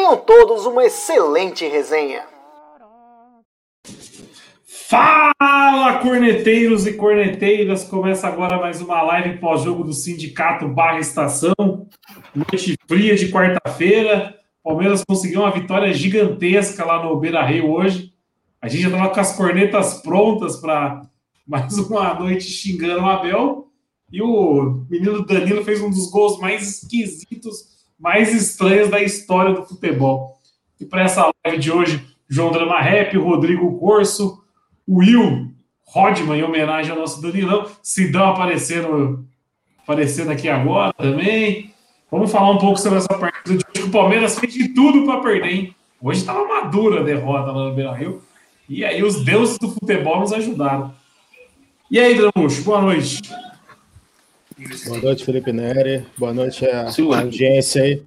Tenham todos uma excelente resenha. Fala, corneteiros e corneteiras! Começa agora mais uma live pós-jogo do Sindicato Barra Estação. Noite fria de quarta-feira. Palmeiras conseguiu uma vitória gigantesca lá no Beira Rio hoje. A gente já estava com as cornetas prontas para mais uma noite xingando o Abel. E o menino Danilo fez um dos gols mais esquisitos mais estranhas da história do futebol. E para essa live de hoje, João Drama Rap, Rodrigo Corso, Will Rodman, em homenagem ao nosso Danilão, Sidão aparecendo, aparecendo aqui agora também. Vamos falar um pouco sobre essa partida de hoje. O Palmeiras fez de tudo para perder, hein? Hoje estava madura a derrota lá no Beira Rio. E aí os deuses do futebol nos ajudaram. E aí, Dramuxo, boa noite. Boa noite, Felipe Neri. Boa noite a audiência aí.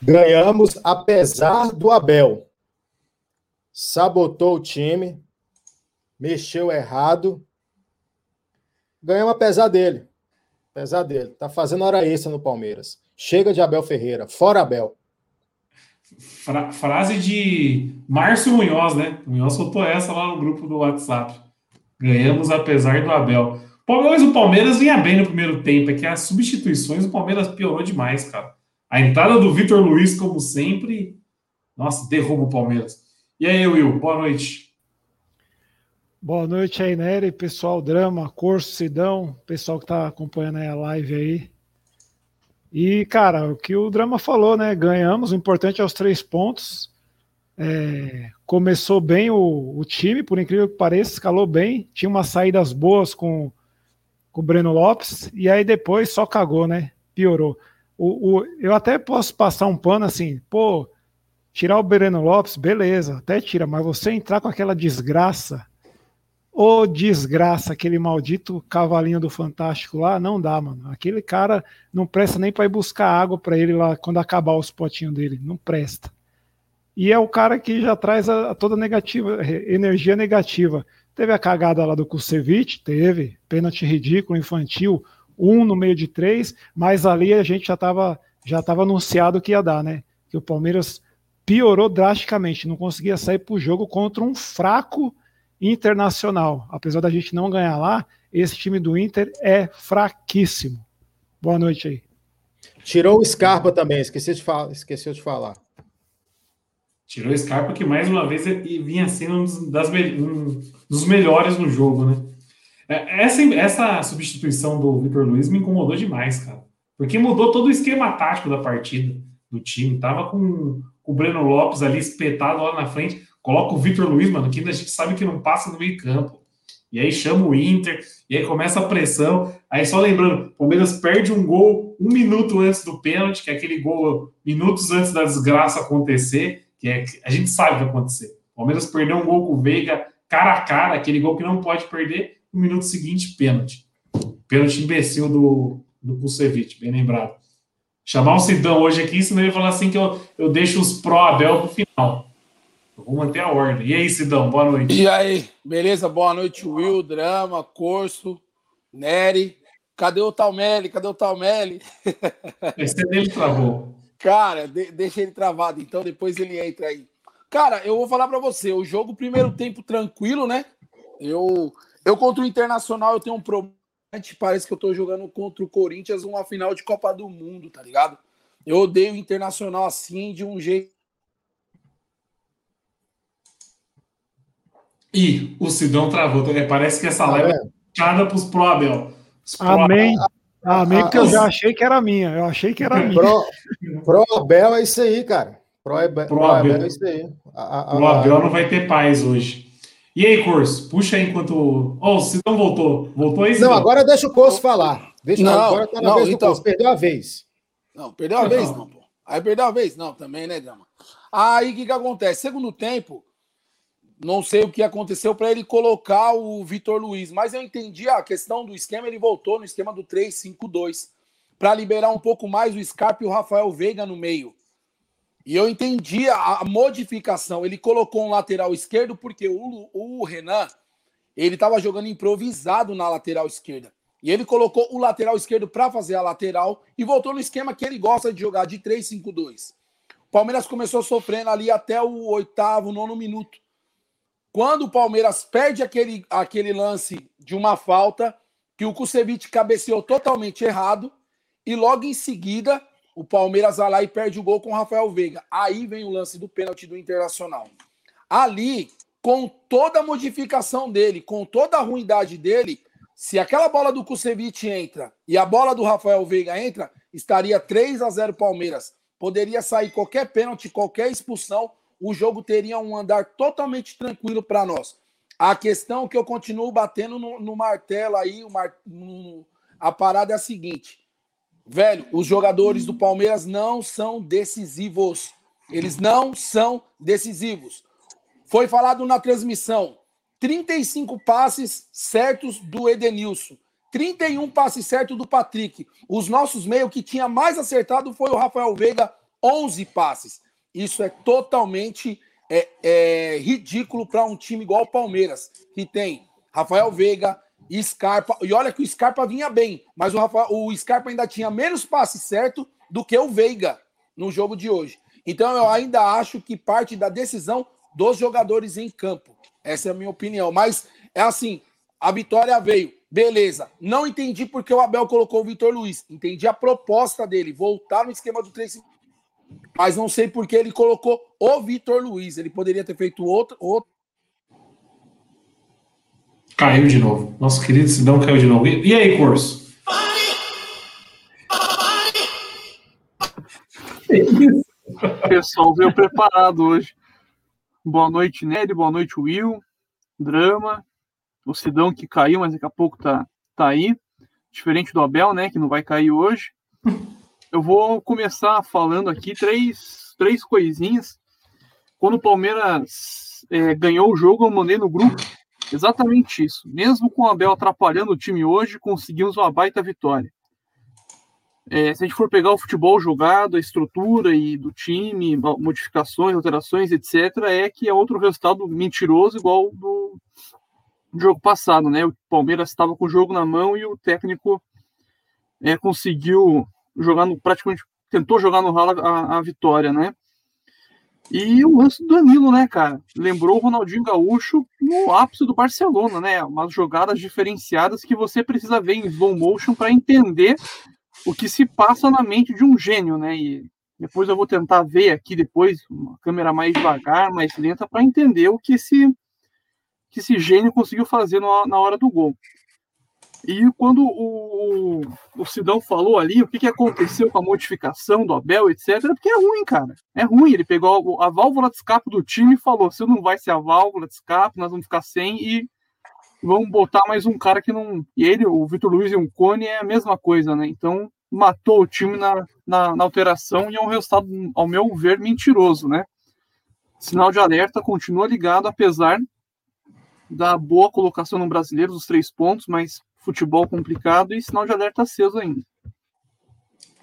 Ganhamos apesar do Abel. Sabotou o time, mexeu errado. Ganhamos apesar dele. Apesar dele. Tá fazendo hora extra no Palmeiras. Chega de Abel Ferreira. Fora Abel. Fra frase de Márcio Munhoz, né? O Munhoz soltou essa lá no grupo do WhatsApp. Ganhamos apesar do Abel. Mas o Palmeiras vinha bem no primeiro tempo, é que as substituições o Palmeiras piorou demais, cara. A entrada do Vitor Luiz, como sempre, nossa, derruba o Palmeiras. E aí, Will, boa noite. Boa noite aí, Nery, pessoal Drama, Corso, Sidão, pessoal que tá acompanhando a live aí. E, cara, o que o Drama falou, né? Ganhamos, o importante é os três pontos. É, começou bem o, o, time, por incrível que pareça, escalou bem, tinha umas saídas boas com com o Breno Lopes, e aí depois só cagou, né? Piorou. O, o, eu até posso passar um pano assim, pô, tirar o Breno Lopes, beleza, até tira, mas você entrar com aquela desgraça, ô desgraça, aquele maldito cavalinho do Fantástico lá, não dá, mano. Aquele cara não presta nem para ir buscar água para ele lá quando acabar os potinhos dele, não presta. E é o cara que já traz a, a toda negativa, energia negativa. Teve a cagada lá do Kusevich, teve, pênalti ridículo, infantil, um no meio de três, mas ali a gente já estava já tava anunciado que ia dar, né? Que o Palmeiras piorou drasticamente, não conseguia sair para o jogo contra um fraco internacional. Apesar da gente não ganhar lá, esse time do Inter é fraquíssimo. Boa noite aí. Tirou o Scarpa também, esqueci de falar, esqueceu de falar. Tirou o Scarpa, que mais uma vez vinha sendo um dos, um dos melhores no jogo, né? É, essa, essa substituição do Vitor Luiz me incomodou demais, cara. Porque mudou todo o esquema tático da partida, do time. Tava com, com o Breno Lopes ali espetado lá na frente. Coloca o Vitor Luiz, mano, que a gente sabe que não passa no meio campo. E aí chama o Inter, e aí começa a pressão. Aí só lembrando, o Palmeiras perde um gol um minuto antes do pênalti, que é aquele gol minutos antes da desgraça acontecer que é, a gente sabe o que vai acontecer. O Palmeiras perdeu um gol com o Veiga cara a cara, aquele gol que não pode perder, no minuto seguinte, pênalti. Pênalti imbecil do, do Kusevich, bem lembrado. Chamar o Sidão hoje aqui, senão ele falar assim que eu, eu deixo os pró-Abel pro final. Eu vou manter a ordem. E aí, Sidão, boa noite. E aí, beleza? Boa noite, Will, Drama, Corso, Nery. Cadê o Talmelli? Cadê o Talmelli? Esse dele travou. Cara, de, deixa ele travado, então depois ele entra aí. Cara, eu vou falar para você, o jogo primeiro tempo tranquilo, né? Eu eu contra o Internacional eu tenho um problema, parece que eu tô jogando contra o Corinthians uma final de Copa do Mundo, tá ligado? Eu odeio o Internacional assim de um jeito E o Sidão travou. Parece que essa live é fechada para os Pro Abel. Amém. Amém, ah, porque eu já achei que era minha. Eu achei que era minha. Pro, Pro Abel é isso aí, cara. Pro, Abel, Pro Abel é isso aí. A, a, Pro Abel não vai ter paz hoje. E aí, Curso? Puxa aí enquanto. Oh, o Sidão voltou. Voltou aí, Sidão? Não, agora deixa o Curso falar. Deixa, não, agora tá na não, vez então... do Curso. Perdeu a vez. Não, perdeu a não. vez, não, pô. Aí perdeu a vez? Não, também, né, Drama? Aí o que, que acontece? Segundo tempo, não sei o que aconteceu para ele colocar o Vitor Luiz, mas eu entendi a questão do esquema, ele voltou no esquema do 3-5-2 para liberar um pouco mais o Scarpa e o Rafael Veiga no meio. E eu entendi a, modificação. Ele colocou um lateral esquerdo porque o, o Renan ele estava jogando improvisado na lateral esquerda. E ele colocou o lateral esquerdo para fazer a lateral e voltou no esquema que ele gosta de jogar, de 3-5-2. O Palmeiras começou sofrendo ali até o oitavo, nono minuto. Quando o Palmeiras perde aquele, aquele lance de uma falta, que o Kusevich cabeceou totalmente errado, e logo em seguida o Palmeiras vai lá e perde o gol com o Rafael Veiga. Aí vem o lance do pênalti do Internacional. Ali, com toda a modificação dele, com toda a ruindade dele, se aquela bola do Kusevich entra e a bola do Rafael Veiga entra, estaria 3 a 0 Palmeiras. Poderia sair qualquer pênalti, qualquer expulsão, o jogo teria um andar totalmente tranquilo para nós. A questão que eu continuo batendo no, no martelo aí, mar, no, a parada é a seguinte: velho, os jogadores do Palmeiras não são decisivos. Eles não são decisivos. Foi falado na transmissão: 35 passes certos do Edenilson, 31 passes certos do Patrick. Os nossos meio que tinha mais acertado foi o Rafael Veiga, 11 passes. Isso é totalmente é, é ridículo para um time igual o Palmeiras, que tem Rafael Veiga, Scarpa. E olha que o Scarpa vinha bem, mas o, Rafael, o Scarpa ainda tinha menos passes certo do que o Veiga no jogo de hoje. Então eu ainda acho que parte da decisão dos jogadores em campo. Essa é a minha opinião. Mas é assim: a vitória veio. Beleza. Não entendi porque o Abel colocou o Vitor Luiz. Entendi a proposta dele, voltar no esquema do 3 Mas não sei porque ele colocou o Vitor Luiz. Ele poderia ter feito outro, outro. Caiu de novo. Nosso querido Sidão caiu de novo. E, e aí, Corso? O pessoal veio preparado hoje. Boa noite, Nery. Boa noite, Will. Drama. O Sidão que caiu, mas daqui a pouco tá, tá aí. Diferente do Abel, né? Que não vai cair hoje. Eu vou começar falando aqui três, três coisinhas. Quando o Palmeiras é, ganhou o jogo, eu mandei no grupo exatamente isso. Mesmo com o Abel atrapalhando o time hoje, conseguimos uma baita vitória. É, se a gente for pegar o futebol jogado, a estrutura e do time, modificações, alterações, etc., é que é outro resultado mentiroso igual do jogo passado, né? O Palmeiras estava com o jogo na mão e o técnico é, conseguiu jogar no praticamente tentou jogar no ralo a, a, vitória, né? E o lance do Danilo, né, cara? Lembrou o Ronaldinho Gaúcho no ápice do Barcelona, né? Umas jogadas diferenciadas que você precisa ver em slow motion para entender o que se passa na mente de um gênio, né? E depois eu vou tentar ver aqui depois uma câmera mais devagar, mais lenta, para entender o que esse, que esse gênio conseguiu fazer na hora do gol. E quando o, o Sidão falou ali o que, que aconteceu com a modificação do Abel, etc., porque é ruim, cara. É ruim. Ele pegou a válvula de escape do time e falou: se não vai ser a válvula de escape, nós vamos ficar sem e vamos botar mais um cara que não. E ele, o Vitor Luiz e o Cone é a mesma coisa, né? Então matou o time na, na, na, alteração e é um resultado, ao meu ver, mentiroso, né? Sinal de alerta continua ligado, apesar da boa colocação no brasileiro, dos três pontos, mas futebol complicado e sinal de alerta aceso ainda.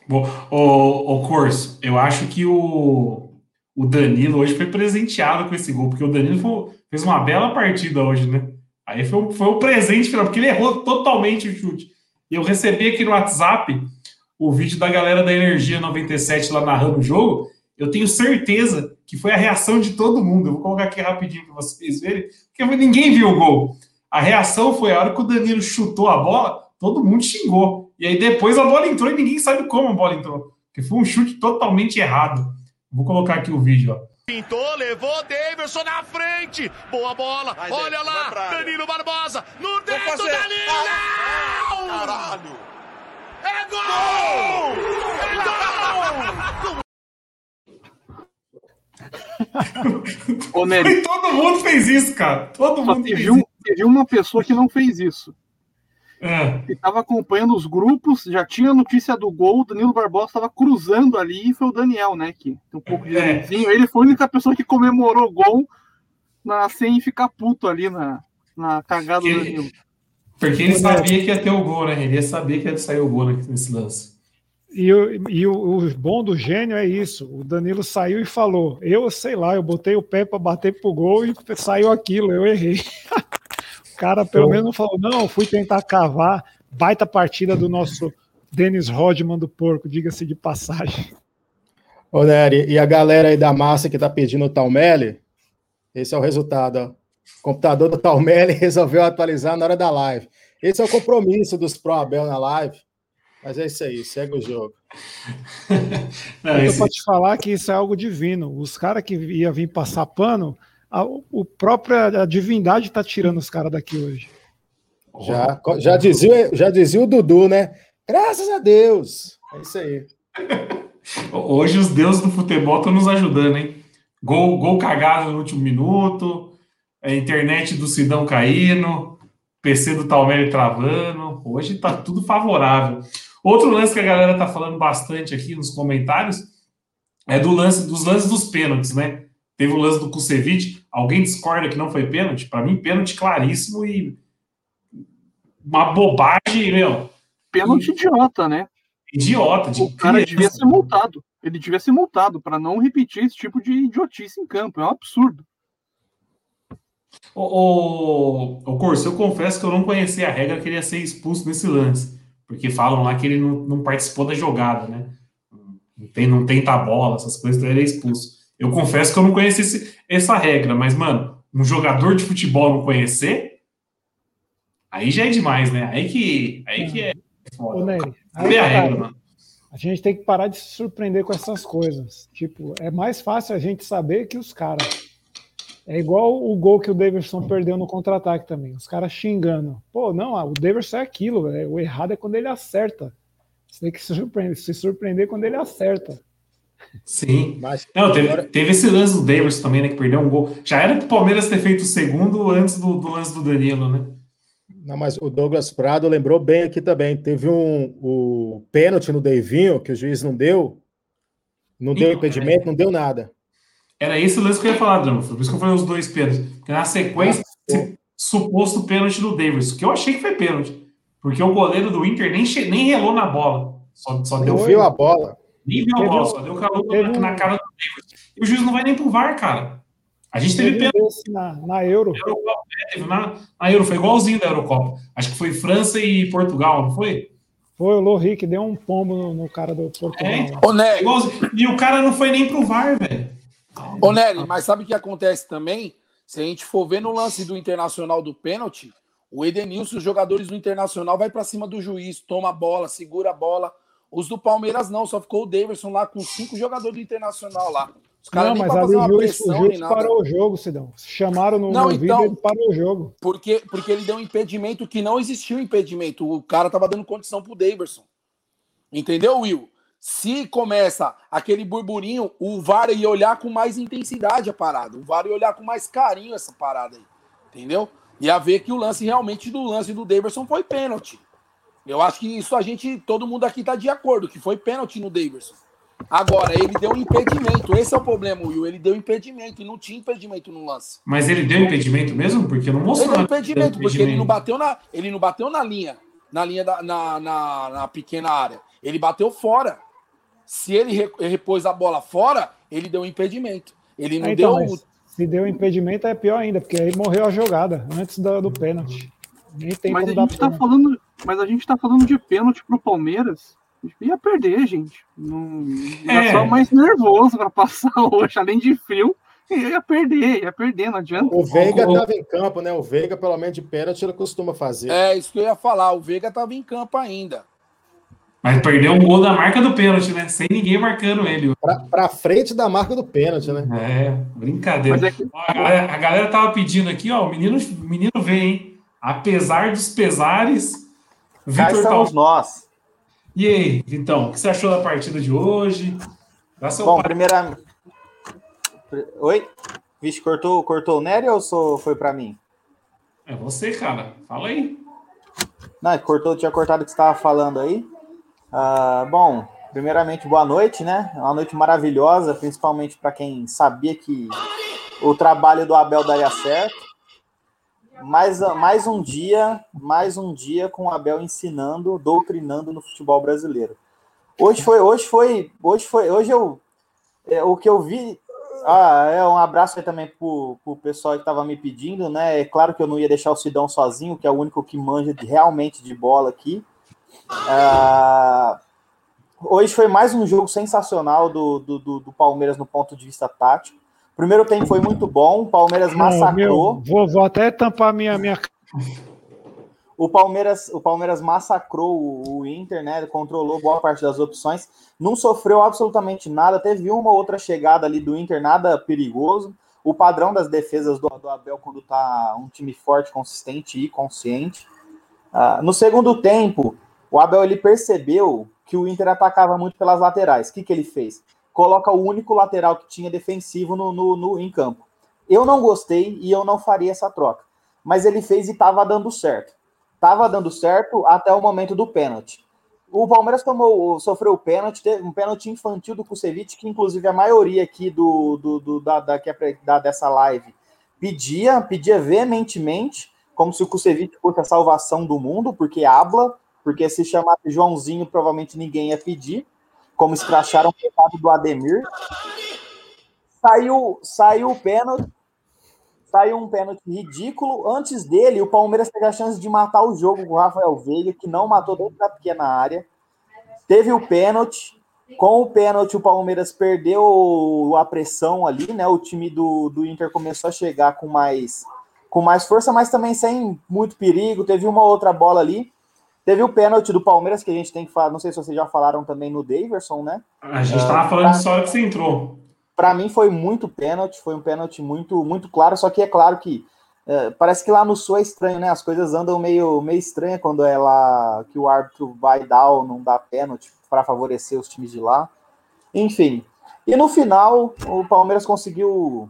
Bom, o, o Corso, eu acho que o, o Danilo hoje foi presenteado com esse gol, porque o Danilo foi, fez uma bela partida hoje, né? Aí foi, foi o presente final, porque ele errou totalmente o chute. E eu recebi aqui no WhatsApp o vídeo da galera da Energia 97 lá narrando o jogo. Eu tenho certeza que foi a reação de todo mundo. Eu vou colocar aqui rapidinho para vocês verem, porque ninguém viu o gol. A reação foi a hora que o Danilo chutou a bola, todo mundo xingou. E aí depois a bola entrou e ninguém sabe como a bola entrou. Porque foi um chute totalmente errado. Vou colocar aqui o vídeo, ó. Pintou, levou, Davidson na frente. Boa bola. Mas Olha é, lá, Danilo Barbosa. No dedo, Danilo! Ah, caralho! É gol! É gol! Ô, Nery, todo mundo fez isso, cara. Todo mundo fez um, teve uma pessoa que não fez isso. É. E tava acompanhando os grupos, já tinha notícia do gol, o Danilo Barbosa estava cruzando ali e foi o Daniel, né? Que tem um pouco de é. Ele foi a única pessoa que comemorou o gol na, sem ficar puto ali na, na cagada do Danilo. Porque ele sabia que ia ter o gol, né? Ele ia saber que ia sair o gol nesse lance. E, e o, o, bom do gênio é isso. O Danilo saiu e falou: Eu sei lá, eu botei o pé para bater pro gol e saiu aquilo, eu errei. o cara pelo então, menos não falou: Não, fui tentar cavar. Baita partida do nosso Denis Rodman do Porco, diga-se de passagem. Ô, Nery, e a galera aí da massa que tá pedindo o Talmelli, esse é o resultado. Ó. O computador do Talmelli resolveu atualizar na hora da live. Esse é o compromisso dos Pro Abel na live. Mas é isso aí, segue o jogo. Não, eu esse... te falar que isso é algo divino. Os caras que iam vir passar pano, a, o própria a divindade está tirando os caras daqui hoje. Já, já, dizia, já dizia o Dudu, né? Graças a Deus. É isso aí. Hoje os deuses do futebol estão nos ajudando, hein? Gol, gol cagado no último minuto, a internet do Sidão caindo, PC do Talmere travando. Hoje está tudo favorável. Outro lance que a galera tá falando bastante aqui nos comentários é do lance dos lances dos pênaltis, né? Teve o lance do Kusevich. Alguém discorda que não foi pênalti? Para mim, pênalti claríssimo e uma bobagem, meu. Pênalti idiota, né? Idiota. De o cara devia ser multado. Ele devia ser multado para não repetir esse tipo de idiotice em campo. É um absurdo. O, o, o Corso, eu confesso que eu não conhecia a regra que ele ia ser expulso nesse lance porque falam lá que ele não, não participou da jogada, né? Não tem, não tem tabola, essas coisas, então ele é expulso. Eu confesso que eu não conhecia esse, essa regra, mas, mano, um jogador de futebol não conhecer, aí já é demais, né? Aí que, aí que é foda. Ô, Nery, aí, a regra, mano. A gente tem que parar de se surpreender com essas coisas. Tipo, é mais fácil a gente saber que os caras. É igual o gol que o Davidson perdeu no contra-ataque também. Os caras xingando. Pô, não, o Davidson é aquilo. O errado é quando ele acerta. Você tem que se surpreender, se surpreender quando ele acerta. Sim. Mas, não, teve, agora... teve esse lance do Davidson também, né? Que perdeu um gol. Já era pro Palmeiras ter feito o segundo antes do, do lance do Danilo, né? Não, mas o Douglas Prado lembrou bem aqui também. Teve um o pênalti no Deivinho que o juiz não deu. Não Sim, deu impedimento, é. não deu nada. Era esse o lance que eu ia falar, Drama. Por isso que eu falei os dois pênaltis. Porque na sequência, suposto pênalti do Davis, que eu achei que foi pênalti. Porque o goleiro do Inter nem, nem relou na bola. Só, só deu. viu a bola. Nem viu a bola, só deu calor na, na, cara do Davis. E o juiz não vai nem pro VAR, cara. A gente teve pênalti. Na, na Euro. Eurocopa, é, teve na, na Euro, foi igualzinho da Eurocopa. Acho que foi França e Portugal, não foi? Foi o Lohri que deu um pombo no, no cara do Portugal. É, e o cara não foi nem pro VAR, velho. Ô, Nery, mas sabe o que acontece também? Se a gente for ver no lance do Internacional do pênalti, o Edenilson, os jogadores do Internacional, vai para cima do juiz, toma a bola, segura a bola. Os do Palmeiras não, só ficou o Daverson lá com cinco jogadores do Internacional lá. Os caras nem mas ali o parou o jogo, Sidão. Chamaram no, não, no então, vídeo, ele parou o jogo. Porque, porque ele deu um impedimento que não existiu impedimento. O cara tava dando condição pro Daverson. Entendeu, Will? Se começa aquele burburinho, o VAR ia olhar com mais intensidade a parada. O VAR ia olhar com mais carinho essa parada aí. Entendeu? Ia ver que o lance realmente do lance do Daverson foi pênalti. Eu acho que isso a gente, todo mundo aqui tá de acordo, que foi pênalti no Daverson. Agora, ele deu um impedimento. Esse é o problema, Will. Ele deu impedimento e não tinha impedimento no lance. Mas ele deu impedimento mesmo? Porque não mostrou. Ele deu impedimento, impedimento, porque ele não bateu na, ele não bateu na linha, na linha da, na, na, na pequena área. Ele bateu fora. Se ele repôs a bola fora, ele deu um impedimento. Ele não então, deu. Se deu impedimento é pior ainda, porque aí morreu a jogada antes do, do pênalti. Nem tem mas a gente tá falando, mas a gente tá falando de pênalti pro Palmeiras. Ia perder, gente. Não, é. só mais nervoso para passar hoje, além de frio. Ia perder, ia perder, não adianta. O Veiga estava em campo, né? O Veiga, pelo menos de pênalti, ele costuma fazer. É, isso que eu ia falar. O Veiga estava em campo ainda. Mas perdeu um gol da marca do pênalti, né? Sem ninguém marcando ele. Pra, pra frente da marca do pênalti, né? É, brincadeira. É que... a, galera, a, galera, tava pedindo aqui, ó, o menino, o menino vem, hein? Apesar dos pesares, Cá estamos nós. E aí, então, o que você achou da partida de hoje? Bom, par... primeira... Oi? Vixe, cortou, cortou o Nery ou sou... foi para mim? É você, cara. Fala aí. Não, cortou, tinha cortado o que você estava falando aí. Uh, bom, primeiramente, boa noite, né? Uma noite maravilhosa, principalmente para quem sabia que o trabalho do Abel daria certo. Mais, mais um dia, mais um dia com o Abel ensinando, doutrinando no futebol brasileiro. Hoje foi, hoje foi, hoje foi, hoje eu, é, o que eu vi ah, é um abraço aí também pro, pro pessoal que estava me pedindo, né? É claro que eu não ia deixar o Sidão sozinho, que é o único que manja de, realmente de bola aqui. Ah, hoje foi mais um jogo sensacional do, do, do, do, Palmeiras no ponto de vista tático. Primeiro tempo foi muito bom, o Palmeiras massacrou. Meu, vou, até tampar minha, minha o Palmeiras, o Palmeiras massacrou o, o, Inter, né? Controlou boa parte das opções, não sofreu absolutamente nada. Teve uma outra chegada ali do Inter, nada perigoso. O padrão das defesas do, do Abel quando tá um time forte, consistente e consciente. Uh, no segundo tempo, o Abel ele percebeu que o Inter atacava muito pelas laterais. O que, que ele fez? Coloca o único lateral que tinha defensivo no, no, no em campo. Eu não gostei e eu não faria essa troca. Mas ele fez e estava dando certo. Tava dando certo até o momento do pênalti. O Palmeiras tomou, sofreu o pênalti, teve um pênalti infantil do Kusevich, que inclusive a maioria aqui do, do, do da, da, é da, dessa live pedia, pedia veementemente, como se o Kusevich fosse a salvação do mundo, porque habla, porque se chamasse Joãozinho, provavelmente ninguém ia pedir, como escracharam o pecado do Ademir. Saiu, saiu o pênalti, saiu um pênalti ridículo. Antes dele, o Palmeiras teve a chance de matar o jogo com o Rafael Veiga, que não matou dentro da pequena área. Teve o pênalti. Com o pênalti, o Palmeiras perdeu a pressão ali, né? O time do, do Inter começou a chegar com mais, com mais força, mas também sem muito perigo. Teve uma outra bola ali. Teve o pênalti do Palmeiras, que a gente tem que falar. Não sei se vocês já falaram também no Daverson, né? A gente estava uh, falando só que você entrou para mim foi muito pênalti, foi um pênalti muito muito claro, só que é claro que é, parece que lá no Sul é estranho, né? As coisas andam meio meio estranha quando é lá que o árbitro vai dar ou não dá pênalti para favorecer os times de lá. Enfim. E no final, o Palmeiras conseguiu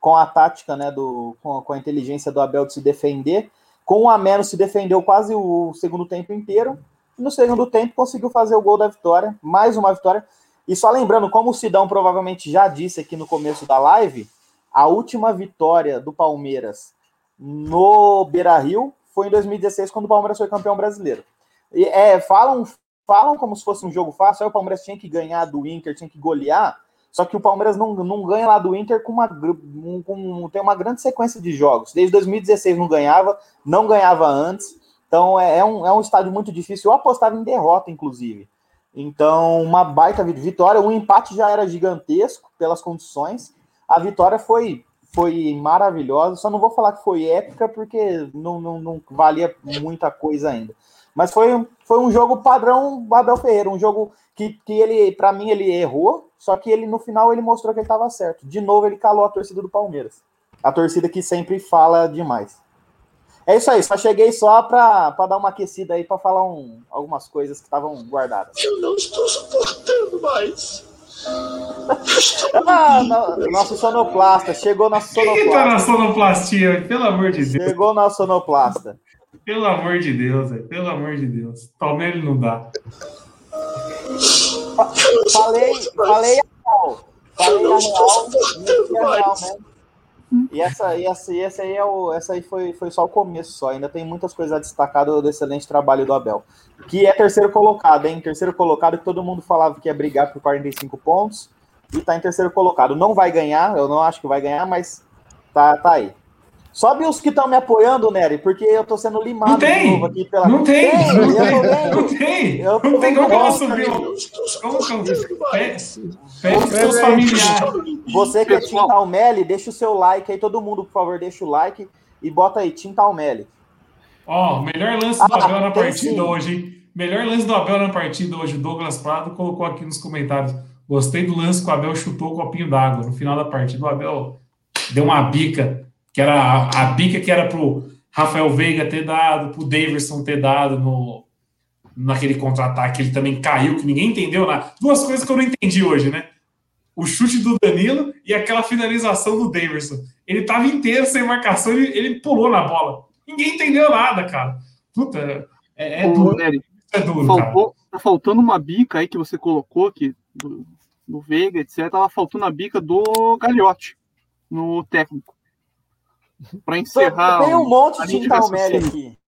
com a tática, né, do com, com a inteligência do Abel de se defender, com um a menos se defendeu quase o segundo tempo inteiro. E no segundo tempo conseguiu fazer o gol da vitória, mais uma vitória. E só lembrando, como o Sidão provavelmente já disse aqui no começo da live, a última vitória do Palmeiras no Beira Rio foi em 2016, quando o Palmeiras foi campeão brasileiro. E, é, falam, falam como se fosse um jogo fácil, aí o Palmeiras tinha que ganhar do Inter, tinha que golear, só que o Palmeiras não, não ganha lá do Inter com uma, com, tem uma grande sequência de jogos. Desde 2016 não ganhava, não ganhava antes. Então é, é, um, é um estádio muito difícil. Eu apostava em derrota, inclusive. Então, uma baita vitória. O empate já era gigantesco pelas condições. A vitória foi foi maravilhosa. Só não vou falar que foi épica, porque não, não, não valia muita coisa ainda. Mas foi, foi um jogo padrão Abel Ferreira, um jogo que, que ele, para mim, ele errou, só que ele no final ele mostrou que ele estava certo. De novo, ele calou a torcida do Palmeiras. A torcida que sempre fala demais. É isso aí, só cheguei só para dar uma aquecida aí, para falar um, algumas coisas que estavam guardadas. Eu não estou suportando mais. ah, no, nosso sonoplasta, chegou nosso sonoplasta. Quem tá na sonoplastia, pelo amor de Deus? Chegou nosso sonoplasta. Pelo amor de Deus, pelo amor de Deus. Palmeiras não dá. Falei, falei a real. Falei a real. real, né? E essa, e essa, e essa aí, é o, essa aí foi, foi só o começo só. Ainda tem muitas coisas a destacar do, do excelente trabalho do Abel. Que é terceiro colocado, hein? Terceiro colocado que todo mundo falava que ia brigar por 45 pontos. E tá em terceiro colocado. Não vai ganhar, eu não acho que vai ganhar, mas tá, tá aí. Sobe os que estão me apoiando, Nery, porque eu tô sendo limado não tem, de novo aqui pela. Não tem, tem não, tem não tem. Eu não tem como ela subir. Como Pede familiares. Você que é Tim Talmelli, deixa o seu like aí, todo mundo, por favor, deixa o like e bota aí, Tim Talmelli. Ó, oh, melhor lance do ah, Abel na partida sim. hoje, hein? Melhor lance do Abel na partida hoje, o Douglas Prado colocou aqui nos comentários. Gostei do lance que o Abel chutou o copinho d'água. No final da partida, o Abel deu uma bica que era a, a bica que era pro Rafael Veiga ter dado, pro Davidson ter dado no, naquele contra-ataque, ele também caiu, que ninguém entendeu nada. Duas coisas que eu não entendi hoje, né? O chute do Danilo e aquela finalização do Davidson. Ele tava inteiro sem marcação, ele, ele pulou na bola. Ninguém entendeu nada, cara. Puta, é, é duro. Nery, É duro, faltou, tá faltando uma bica aí que você colocou aqui, do, do Veiga, etc. Tava faltando a bica do Gagliotti no técnico. Pra encerrar. Tem um monte de linha de Talmelli raciocínio. aqui.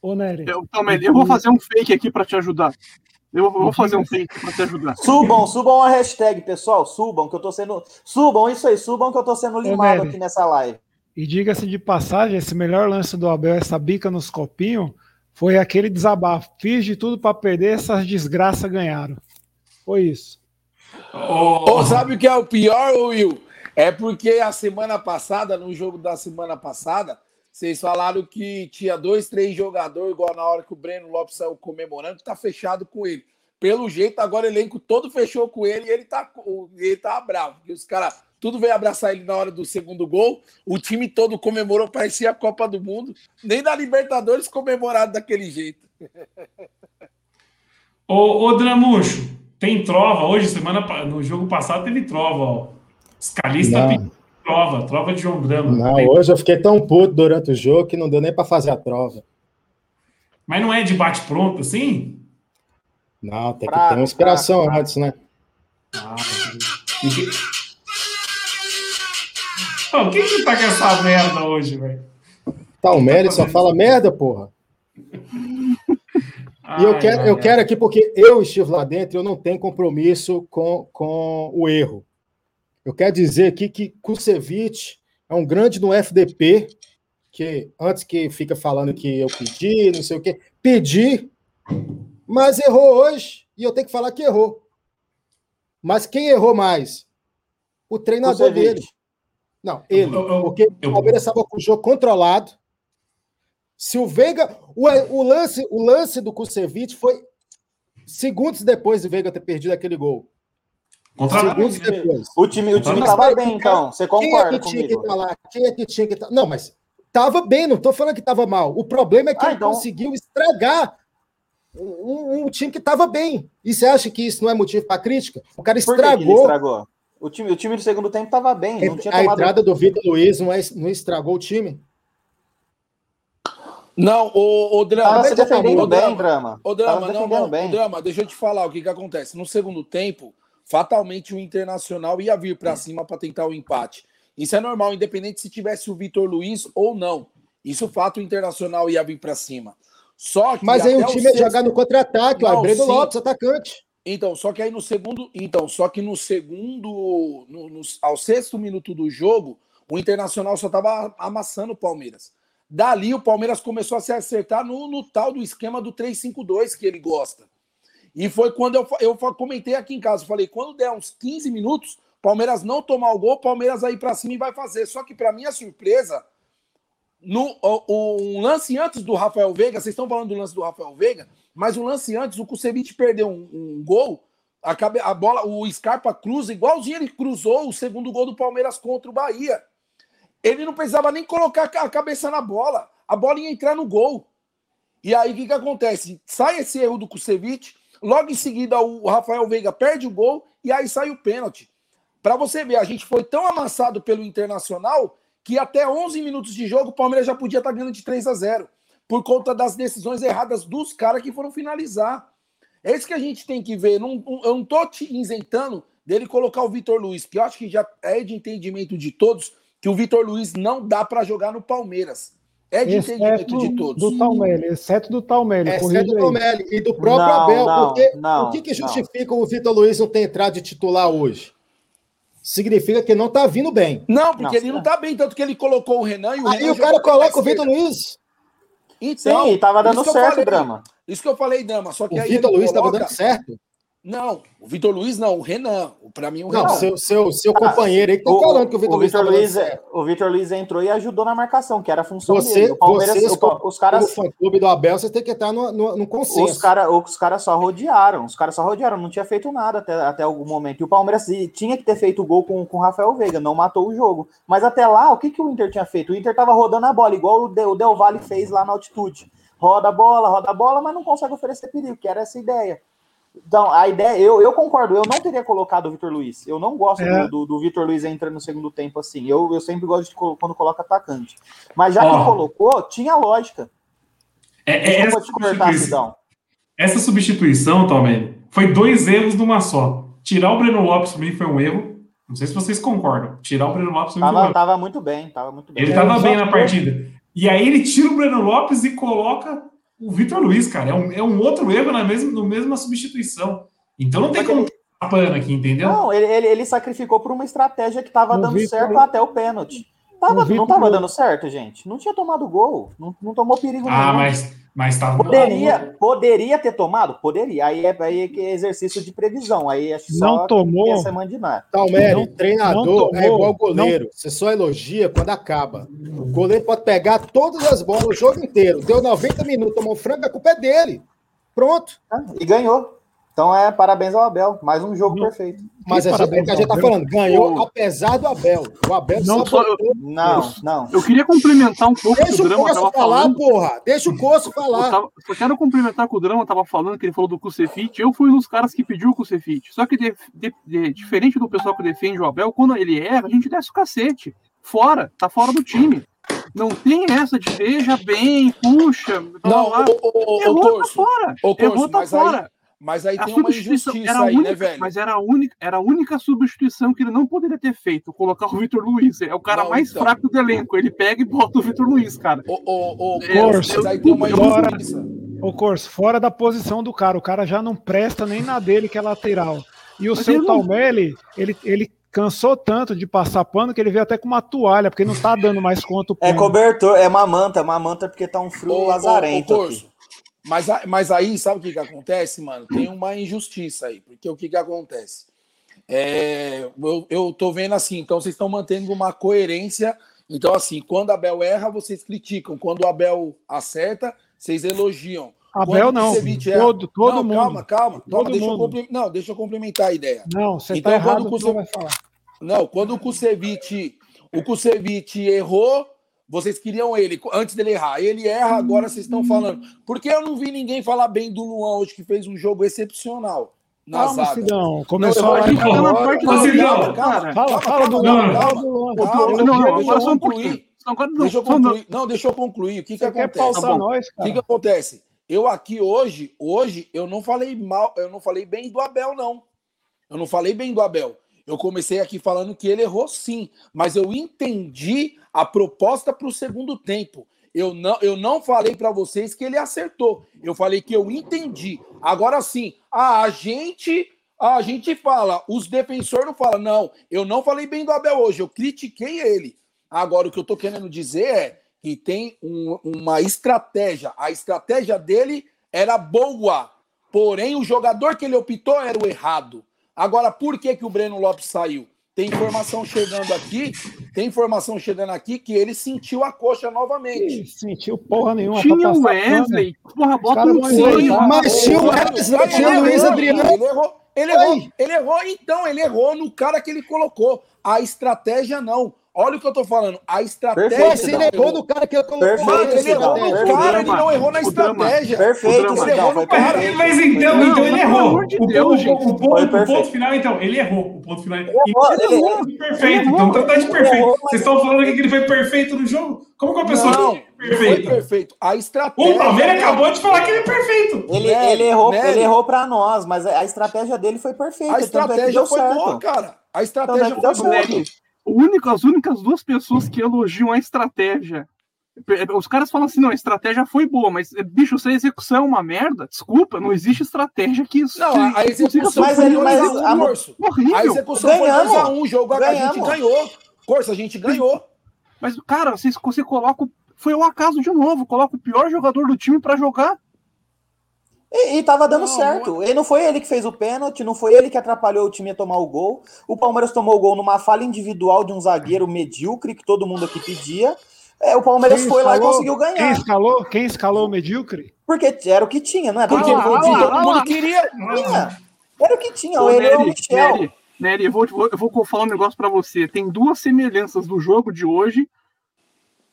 Ô, Nery. Eu, eu vou fazer um fake aqui pra te ajudar. Eu vou fazer um fake pra te ajudar. Subam, subam a hashtag, pessoal. Subam, que eu tô sendo. Subam isso aí, subam que eu tô sendo limado Nery. aqui nessa live. E diga-se de passagem, esse melhor lance do Abel, essa bica nos copinhos, foi aquele desabafo. Fiz de tudo para perder, essas desgraças ganharam. Foi isso. Ô, Ou sabe o que é o pior, Will? É porque a semana passada, no jogo da semana passada, vocês falaram que tinha dois, três jogadores, igual na hora que o Breno Lopes saiu comemorando, que tá fechado com ele. Pelo jeito, agora o elenco todo fechou com ele e ele tá, ele tá bravo. Porque os caras tudo veio abraçar ele na hora do segundo gol. O time todo comemorou, parecia a Copa do Mundo. Nem da Libertadores comemoraram daquele jeito. Ô, ô Dramuxo, tem trova hoje, semana no jogo passado teve trova, ó. Escalista Não. pediu trova, trova de João Drama. Não, hoje eu fiquei tão puto durante o jogo que não deu nem para fazer a prova. Mas não é de bate-pronto assim? Não, tem que ter uma inspiração fraco, antes, né? Ah, e que... Ô, quem que tá com essa merda hoje, velho? Talmelli só fala merda, porra. E eu Ai, quero, ai, eu ai. quero aqui, porque eu estive lá dentro, eu não tenho compromisso com, com o erro. Eu quero dizer aqui que Kusevich é um grande no FDP, que antes que fica falando que eu pedi, não sei o quê, pedi, mas errou hoje, e eu tenho que falar que errou. Mas quem errou mais? O treinador Kusevich. dele. Não, ele. Eu- eu- porque eu- o Palmeiras estava com o jogo controlado. Se o Veiga. O, o lance, o lance do Kusevich foi segundos depois do Veiga ter perdido aquele gol. Segundos depois. O time, o time Mas tava bem, então. Você Quem é concorda que tinha que comigo? estar lá? Quem é que tinha que estar. Não, mas tava bem, não estou falando que estava mal. O problema é que Ah, ele então- conseguiu estragar um, um time que estava bem. E você acha que isso não é motivo para crítica? O cara Por que que ele estragou. estragou? O time, o time do segundo tempo tava bem, não tinha a entrada do Vitor Luiz não, é- não estragou o time. Não, o, o Drama. Tava já defendendo bem, Drama. Tava Drama, não, defendendo não. bem. Ô, Drama, deixa eu te falar o que, que acontece. No segundo tempo, fatalmente o Internacional ia vir para cima para tentar o empate. Isso é normal, independente se tivesse o Vitor Luiz ou não. Isso, fato, o Internacional ia vir para cima. Só que Mas aí o time ia sexto- jogar no contra-ataque. Não, Breno. Lopes, atacante. Então, só que aí no segundo. Então, só que no segundo. No, no- ao sexto minuto do jogo, o Internacional só estava amassando o Palmeiras. Dali, o Palmeiras começou a se acertar no, no tal do esquema do 3-5-2 que ele gosta. E foi quando eu, eu comentei aqui em casa. Falei, quando der uns 15 minutos, Palmeiras não tomar o gol, Palmeiras aí para cima e vai fazer. Só que, para minha surpresa, no o, o- um lance antes do Rafael Veiga, vocês estão falando do lance do Rafael Veiga, mas um lance antes, o Kusevich perdeu um, um gol, a, a bola, o Scarpa cruza, igualzinho ele cruzou o segundo gol do Palmeiras contra o Bahia. Ele não precisava nem colocar a cabeça na bola, a bola ia entrar no gol. E aí o que, que acontece? Sai esse erro do Kusevich, logo em seguida o Rafael Veiga perde o gol e aí sai o pênalti. Para você ver, a gente foi tão amassado pelo Internacional que até 11 minutos de jogo o Palmeiras já podia estar ganhando de 3 a 0 por conta das decisões erradas dos caras que foram finalizar. É isso que a gente tem que ver. Não- eu não tô te isentando dele colocar o Vitor Luiz, que eu acho que já é de entendimento de todos que o Vitor Luiz não dá para jogar no Palmeiras. É de entendimento Exceto de todos. do Talmelli, exceto do Talmelli. Certo, aí. Tomelli. E do próprio Não, Abel. não, porque, não, o que, que não. justifica o Vitor Luiz não ter entrado de titular hoje? Significa que não tá vindo bem. Não, porque Não, ele não tá bem, tanto que ele colocou o Renan e o Aí Renan o cara coloca o Vitor. Luiz. Então, Sim, tava dando certo, falei. Drama. Isso que eu falei, Dama. Só que O aí Vitor Luiz estava coloca- dando certo. Não, o Vitor Luiz não, o Renan. Para mim, o Não, Renan. seu, seu, seu companheiro aí que tá O, falando que o Vitor o Luiz dando Luiz, certo. o Vitor Luiz entrou e ajudou na marcação, que era a função Você, dele. O Palmeiras, vocês, o os caras, como fã-clube do Abel, vocês têm que estar no, no, no consenso. os cara, os caras só rodearam, os caras só rodearam, não tinha feito nada até, até algum momento. E o Palmeiras tinha que ter feito o gol com, com o Rafael Veiga, não matou o jogo. Mas até lá, o que, que o Inter tinha feito? O Inter tava rodando a bola, igual o Del, o Del Valle fez lá na altitude. Roda a bola, roda a bola, mas não consegue oferecer perigo, que era essa ideia. Então, a ideia, eu, eu concordo, eu não teria colocado o Vitor Luiz. Eu não gosto É. do, do, Vitor Luiz entrando no segundo tempo assim. Eu, eu sempre gosto de quando coloca atacante. Mas já Ó. que colocou, tinha lógica. É, é essa, te cortar, substituição, essa substituição, Tomé, foi dois erros numa só. Tirar o Breno Lopes para mim foi um erro. Não sei se vocês concordam. Tirar o Breno Lopes foi um Tava, erro. tava muito bem, tava muito bem. Ele É, tava só bem na partida. E aí ele tira o Breno Lopes e coloca o Vitor Luiz, cara. É um, é um outro erro na mesma, no mesma substituição. Então não tem como pano aqui, entendeu? Não, ele, ele, ele sacrificou por uma estratégia que tava O dando Vitor- certo até o pênalti. Tava, o não Vitor- tava dando certo, gente. Não tinha tomado gol. Não, não tomou perigo ah, nenhum. mas, mas tava. Poderia, poderia ter tomado? Poderia. Aí é, aí é que é exercício de previsão. Aí acho que Não tomou. quem ia se mandinar. Talmere, Não- treinador não tomou, é igual goleiro. Você só elogia quando acaba. O goleiro pode pegar todas as bolas o jogo inteiro. Deu 90 minutos, tomou frango, a culpa é dele. Pronto. tá? E ganhou. Então é parabéns ao Abel. Mais um jogo Não. perfeito. Mas é o parabéns que a gente tá falando. Ganhou apesar do Abel. O Abel Não, sabotou. Não, não. Eu queria complementar um pouco o que Deixa o o Drama Coço falar, falando. porra. Deixa o Coço Eu falar. tava- só quero complementar com o Drama tava falando, que ele falou do Kusefit. Eu fui um dos caras que pediu o Kusefit. Só que, de- de- de- diferente do pessoal que defende o Abel, quando ele erra, a gente desce o cacete. Fora, tá fora do time. Não tem essa de veja bem, puxa. blá, Não, blá, ô, ô, ô, Errou, tá fora. ô, Corso, Errou, tá mas aí- fora. Mas aí A tem uma injustiça era a aí, única, né, velho? mas era a única, era a única substituição que ele não poderia ter feito, colocar o Vitor Luiz. É o cara Não, mais então. fraco do elenco. Ele pega e bota o Vitor Luiz, cara. Ô, ô, ô, É, Corso, eu- mas aí tem uma injustiça. Ô, Corso, fora da posição do cara. O cara já não presta nem na dele, que é lateral. E o Mas seu ele não- Talmelli, ele, ele cansou tanto de passar pano que ele veio até com uma toalha, porque não tá dando mais conta o É pano. cobertor, é uma manta, é uma manta porque tá um frio Ô, ô, lazarento. ô, aqui. Corso, Mas, mas aí, sabe o que, que acontece, mano? Tem uma injustiça aí. Porque o que, que acontece? É, eu, eu tô vendo assim, então vocês estão mantendo uma coerência. Então, assim, quando a Abel erra, vocês criticam. Quando Abel acerta, vocês elogiam. Abel não. Kusevich Todo, todo não, mundo. Calma, calma. Todo deixa eu mundo. compli- Não, deixa eu complementar a ideia. Não, você Então, tá errado você vai falar. Não, quando o Kusevich, o Kusevich errou, vocês queriam ele antes dele errar. Ele erra, agora vocês estão falando. Porque eu não vi ninguém falar bem do Luan hoje, que fez um jogo excepcional na Calma. Sidão. Começou a tá na parte da Sidão. Fala, fala do Luan. não. Fala do só um pouquinho. Não, Deixa eu concluir. Não, deixa eu concluir. O que, que acontece? nós, O que, que acontece? Eu aqui hoje, hoje, eu não falei mal, eu não falei bem do Abel, não. Eu não falei bem do Abel. Eu comecei aqui falando que ele errou sim, mas eu entendi a proposta para o segundo tempo. Eu não, eu não falei para vocês que ele acertou. Eu falei que eu entendi. Agora sim, a gente, a gente fala, os defensores não falam. Não, eu não falei bem do Abel hoje, eu critiquei ele. Agora, o que eu tô querendo dizer é que tem um- uma estratégia. A estratégia dele era boa, porém o jogador que ele optou era o errado. Agora, por que, que o Breno Lopes saiu? Tem informação chegando aqui, tem informação chegando aqui que ele sentiu a coxa novamente. Ih, Sentiu porra nenhuma. Tinha o pano. Wesley. Porra, bota um inventar. Mas tinha o Wesley, tinha o Luiz Adriano. Ele errou, ele errou, ele errou, então ele errou no cara que ele colocou. A estratégia não. Olha o que eu tô falando. A estratégia. Perfeito, ele não. errou do cara que ele colocou. Perfeito, Mano, ele errou Perfeito, no cara, ele Drama. não errou na estratégia. Perfeito, Drama. Ele errou no foi cara. perfeito. Mas então, Não, então ele errou. o, Deus, o, ponto, o ponto final, então, ele errou. O ponto final. errou, Ele ele errou. Perfeito. Então tratar de perfeito. Vocês estão falando aqui que ele foi perfeito no jogo? Como que uma pessoa Não, é não foi perfeita? perfeito. A estratégia. O Palmeiras acabou de falar que ele é perfeito. Ele, Nery, ele errou, ele errou para nós, mas a estratégia dele foi perfeita. A é estratégia deu foi certo. boa, cara. A estratégia é foi boa. Único, as únicas duas pessoas que elogiam a estratégia. Os caras falam assim, não, a estratégia foi boa, mas, bicho, se a execução é uma merda, desculpa, não existe estratégia que isso. Não, a, a execução Mas foi ele- 2 mas a 1, a- horrível. A execução Ganhamos. foi 2x1, o jogo a gente Ganhamos. ganhou. Corso, a gente ganhou. Mas, cara, você, você coloca. o- Foi o acaso de novo, coloca o pior jogador do time pra jogar. E, e tava dando Não, certo. E não foi ele que fez o pênalti, não foi ele que atrapalhou o time a tomar o gol. O Palmeiras tomou o gol numa falha individual de um zagueiro medíocre que todo mundo aqui pedia. É, o Palmeiras Quem foi lá e conseguiu Quem ganhar. escalou? Quem escalou o medíocre? Porque era o que tinha, não é? Porque Ah ah lá, todo mundo lá. queria. tinha. Era o que tinha. Ô, ele é o Nery, Michel. Nery, Nery, eu vou, eu vou falar um negócio pra você. Tem duas semelhanças do jogo de hoje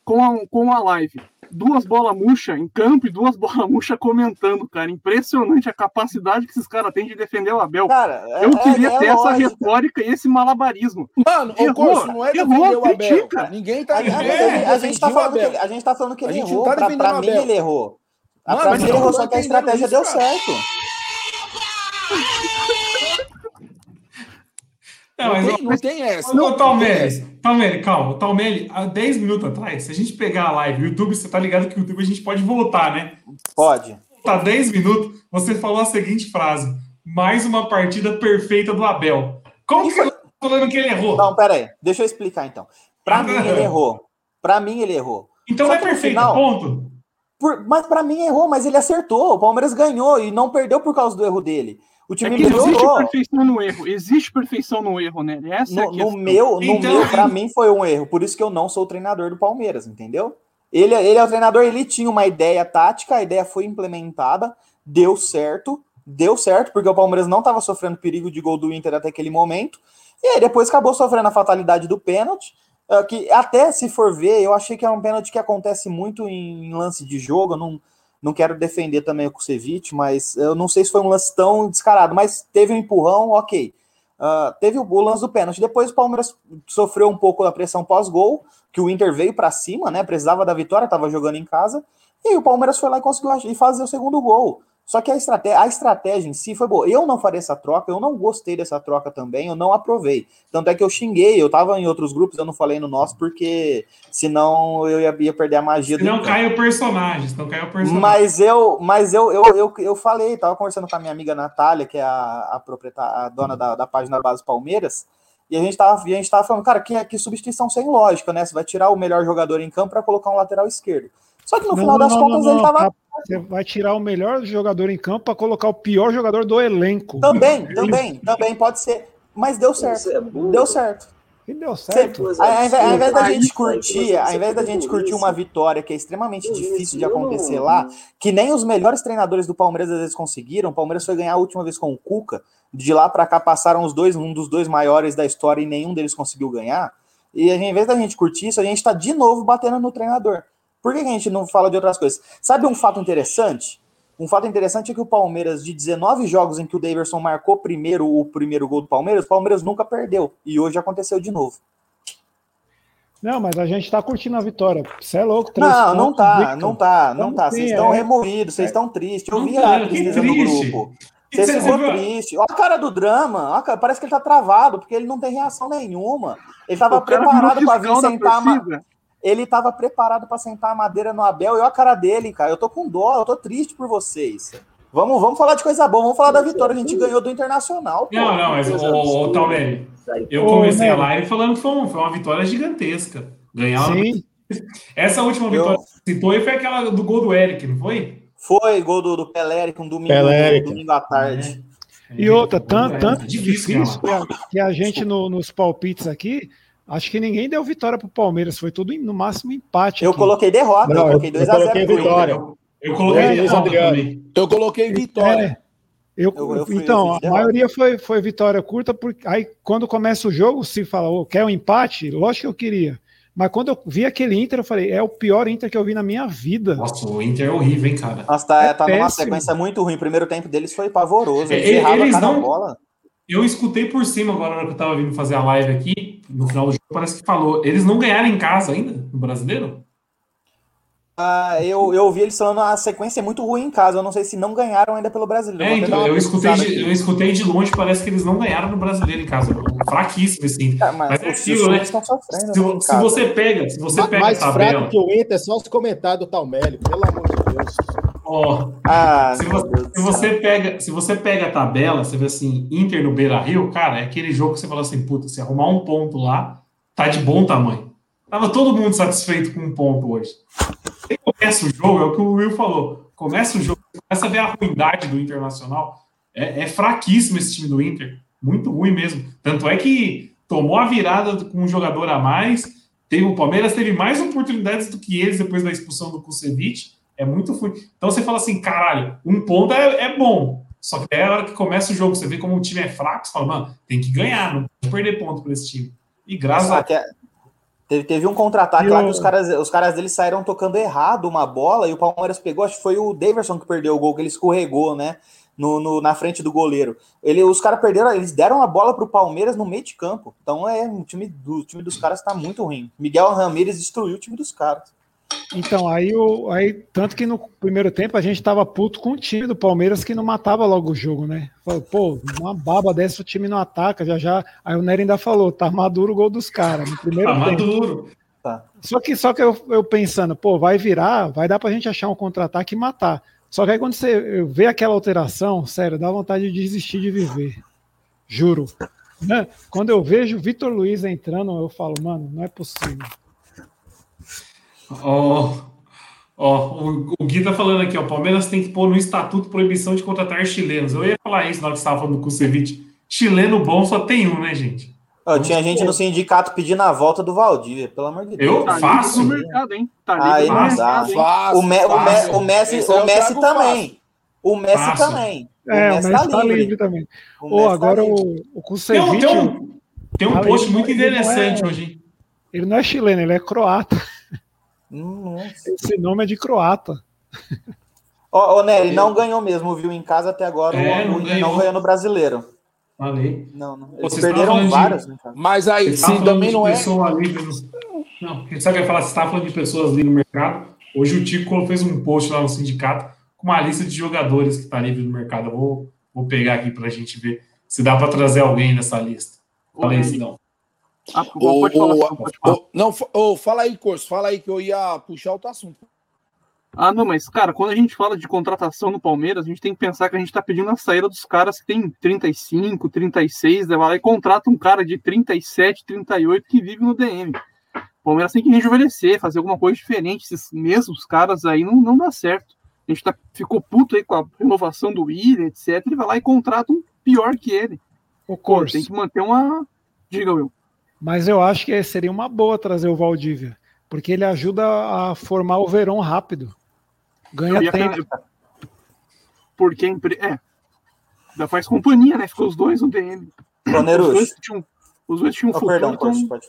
com a, com a live. Duas bolas murcha em campo e duas bolas murcha comentando, cara. Impressionante a capacidade que esses caras têm de defender o Abel. Cara, é- Eu queria é- é ter essa lógica. retórica e esse malabarismo. Mano, o Errou, Corso não é errou, defender o Abel. critica. cara. Ninguém tá A, a- defendendo a- a gente tá falando que ele, a gente tá falando que A ele gente errou. tá pra, defendendo pra o mim Abel. ele errou. Mano, pra mim ele errou, só que a estratégia isso, deu cara. certo. Não, Não, mas, tem, não tem essa. Não tem Talmelli, essa. Talmelli, calma. Talmelli, há 10 minutos atrás, se a gente pegar a live, o YouTube, você tá ligado que o YouTube a gente pode voltar, né? Pode. Tá 10 minutos, você falou a seguinte frase: mais uma partida perfeita do Abel. Como que você tá falando que ele errou? Não, pera aí. Deixa eu explicar então. Pra mim ele errou. Pra mim ele errou. então só é perfeito, final- ponto. Por- mas pra mim errou, mas ele acertou. O Palmeiras ganhou e não perdeu por causa do erro dele. O É time que existe melhorou. perfeição no erro. Existe perfeição no erro, né? Essa é a No, no questão. meu, no Então- meu, pra mim foi um erro. Por isso que eu não sou o treinador do Palmeiras, entendeu? Ele, ele é o treinador, ele tinha uma ideia tática, a ideia foi implementada, deu certo, deu certo, porque o Palmeiras não estava sofrendo perigo de gol do Inter até aquele momento. E aí depois acabou sofrendo a fatalidade do pênalti. eh, Que até se for ver, eu achei que é um pênalti que acontece muito em lance de jogo. Eu não, não quero defender também o Kusevich, mas eu não sei se foi um lance tão descarado, mas teve um empurrão, ok. Ah, teve o, lance do pênalti. Depois o Palmeiras sofreu um pouco da pressão pós-gol, que o Inter veio para cima, né? Precisava da vitória, estava jogando em casa. E aí o Palmeiras foi lá e conseguiu fazer o segundo gol. Só que a estratégia, a estratégia em si foi boa. Eu não faria essa troca, eu não gostei dessa troca também, eu não aprovei. Tanto é que eu xinguei, eu tava em outros grupos, eu não falei no nosso, porque senão eu ia, ia perder a magia Se não encontro. cai o personagem, não cai o personagem. Mas eu, mas eu, eu, eu, eu falei, tava conversando com a minha amiga Natália, que é a, a proprietária, a dona da, da página Base Palmeiras, e a gente tava, a gente tava falando, cara, que, que substituição sem lógica, né? Você vai tirar o melhor jogador em campo para colocar um lateral esquerdo. Só que no Não, final não, das não, contas não, ele tava. tá? Você vai tirar o melhor jogador em campo para colocar o pior jogador do elenco. Também, também, também pode ser. Mas deu certo. Deu certo. E deu certo. ao, ao invés, ao invés da gente curtir, ao invés da gente curtir uma vitória que é extremamente difícil de acontecer lá, que nem os melhores treinadores do Palmeiras às vezes conseguiram. O Palmeiras foi ganhar a última vez com o Cuca. De lá para cá passaram os dois, um dos dois maiores da história e nenhum deles conseguiu ganhar. E ao invés da gente curtir isso, a gente está de novo batendo no treinador. Por que, que a gente não fala de outras coisas? Sabe um fato interessante? Um fato interessante é que o Palmeiras, de 19 jogos em que o Daverson marcou primeiro o primeiro gol do Palmeiras, o Palmeiras nunca perdeu. E hoje aconteceu de novo. Não, mas a gente tá curtindo a vitória. Você é louco, três Não, não tá, Victor. não tá, não Como tá. Vocês estão é? remoídos, vocês estão tristes. Eu vi tá, a que tristeza no triste. grupo. Você ficou triste. Olha a cara do drama. Cara- parece que ele tá travado, porque ele não tem reação nenhuma. Ele tava preparado para vir sentar. a ma- torcida. Ele tava preparado para sentar a madeira no Abel. E olha a cara dele, cara. Eu tô com dó, eu tô triste por vocês. Vamos, vamos falar de coisa boa, vamos falar da vitória. A gente ganhou do Internacional. pô. Não, não, mas, ô, ô, eu comecei a live falando que foi, um- foi uma vitória gigantesca. Ganhar uma... Sim, Essa última Eu- vitória que você citou aí foi aquela do gol do Eric, não foi? Foi gol do, do Pelé, um domingo, Pelé. domingo à tarde. E outra, tanto, É, tanto difícil, difícil, que, a, que a gente no- nos palpites aqui, acho que ninguém deu vitória pro Palmeiras, foi tudo no máximo empate. Eu aqui. coloquei derrota, Não, eu coloquei eu 2 a coloquei 0 vitória. Eu coloquei É, a Luiz derrota Adriano. também. Eu coloquei vitória. É, eu, Eu- eu fui- eu então, a derrota. maioria foi, foi vitória curta, porque aí quando começa o jogo, se fala, "Ô, quer um empate? Lógico que eu queria. Mas quando eu vi aquele Inter, eu falei, é o pior Inter que eu vi na minha vida. Nossa, o Inter é horrível, hein, cara. Nossa, tá, É tá numa sequência muito ruim. O primeiro tempo deles foi pavoroso. Eles É, erravam eles cada não- bola. Eu escutei por cima agora na hora que eu tava vindo fazer a live aqui, no final do jogo, parece que falou. Eles não ganharam em casa ainda, no brasileiro? Ah, eu, eu ouvi eles falando a sequência é muito ruim em casa. Eu não sei se não ganharam ainda pelo brasileiro. É, então, eu escutei, de, aqui. eu escutei de longe, parece que eles não ganharam no brasileiro em casa. Fraquíssimo, assim. Ah, mas Mas é os aquilo, né? estão sofrendo. Se, né, se você pega, se você pega Mais a tabela, fraco que o Inter é só os comentários do Talmelli, pelo amor de Deus. Ó, Ah, se você, se você pega, se você pega a tabela, você vê assim, Inter no Beira Rio, cara, é aquele jogo que você fala assim, puta, se arrumar um ponto lá, tá de bom tamanho. Tava todo mundo satisfeito com um ponto hoje. Aí começa o jogo, é o que o Will falou. Começa o jogo, você começa a ver a ruindade do Internacional. É, é fraquíssimo esse time do Inter. Muito ruim mesmo. Tanto é que tomou a virada com um jogador a mais. Teve, o Palmeiras teve mais oportunidades do que eles depois da expulsão do Kusevich. É muito ruim. Então você fala assim, caralho, um ponto é, é bom. Só que é a hora que começa o jogo, você vê como o time é fraco, você fala, mano, tem que ganhar, não pode perder ponto para esse time. E graças a Aque- Teve, teve um contra-ataque lá que os caras, os caras deles saíram tocando errado uma bola e o Palmeiras pegou, acho que foi o Daverson que perdeu o gol, que ele escorregou, né? No, no na frente do goleiro. Ele, os caras perderam, eles deram a bola pro Palmeiras no meio de campo. Então é o time, do, o time dos caras tá muito ruim. Miguel Ramírez destruiu o time dos caras. Então, aí, o, aí, tanto que no primeiro tempo a gente tava puto com o time do Palmeiras que não matava logo o jogo, né? Falou, pô, uma baba dessa o time não ataca, já já. Aí o Nery ainda falou, tá maduro o gol dos caras no primeiro Tá tempo. maduro. Tá. Só que, só que eu, eu pensando, pô, vai virar, vai dar pra gente achar um contra-ataque e matar. Só que aí quando você vê aquela alteração, sério, dá vontade de desistir de viver. Juro. Né? Quando eu vejo o Vitor Luiz entrando, eu falo, mano, não é possível. Ó, ó, o, o Gui tá falando aqui, ó, o Palmeiras tem que pôr no estatuto proibição de contratar chilenos. Eu ia falar isso na hora que você estava falando do Kusevich. Chileno bom só tem um, né, gente? Ó, tinha gente no sindicato pedindo a volta do Valdívia, pelo amor de Deus. Eu Tá faço. mercado, hein? Tá Aí não mercado, O, Me- o, Me- o Messi, Esse o eu Messi também. O Messi Fácil. também. O É, o Messi Messi tá tá livre. livre também. O Ou Messi tá agora livre. o, o Tem um, Kusevich, tem um, tem um Fala, post muito é- interessante hoje, hein? ele não é chileno, ele é croata. Nossa. Esse nome é de croata. Ó, ô, Nery, não ganhou mesmo, viu? Em casa até agora É, o não ganhou. não ganhou no brasileiro. Falei. Não, não. Eles Vocês perderam falando de- vários. né? Mas aí, falando também não é. livre no... Não, porque sabe ia falar? Você estava falando de pessoas livres no mercado. Hoje o Tico fez um post lá no sindicato com uma lista de jogadores que está livre no mercado. Eu vou, vou pegar aqui para a gente ver se dá para trazer alguém nessa lista. Fala aí, Sidão. Ah, Ô, pode falar, não, ô, fala aí, Corso, fala aí que eu ia puxar outro assunto. Ah, não, mas, cara, quando a gente fala de contratação no Palmeiras, a gente tem que pensar que a gente tá pedindo a saída dos caras que tem 35, 36, né, vai lá e contrata um cara de 37, 38 que vive no DM. O Palmeiras tem que rejuvenescer, fazer alguma coisa diferente. Esses mesmos caras aí não, não dá certo. A gente tá, ficou puto aí com a renovação do Willian, etc. Ele vai lá e contrata um pior que ele. O Corso. tem que manter uma. Diga, Will. Mas eu acho que seria uma boa trazer o Valdívia, porque ele ajuda a formar o Verão rápido. Ganha a- tempo. Porque a empre... É. Já faz companhia, né? Ficou os dois no DM. Ô, Os dois que tinham, os dois tinham Oh, futuro, perdão, então, pode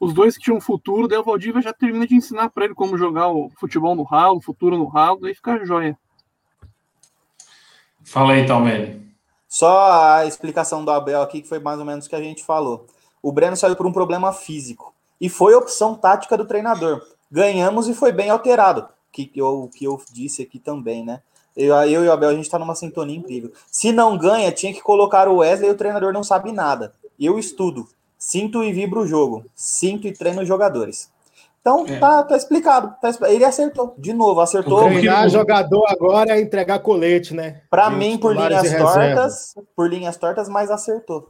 os dois que tinham futuro, daí o Valdívia já termina de ensinar pra ele como jogar o futebol no ralo, o futuro no ralo, daí fica joia. Fala aí, Talmelli. Só a explicação do Abel aqui, que foi mais ou menos o que a gente falou. O Breno saiu por um problema físico. E foi opção tática do treinador. Ganhamos e foi bem alterado. Que, que, eu, que eu disse aqui também, né? Eu, eu e o Abel, a gente tá numa sintonia incrível. Se não ganha, tinha que colocar o Wesley e o treinador não sabe nada. Eu estudo. Sinto e vibro o jogo. Sinto e treino os jogadores. Então, É. tá, tá explicado. Tá ele acertou. De novo, acertou. O Treinar jogador agora é entregar colete, né? Pra De mim, por linhas reserva. tortas, por linhas tortas, mas acertou.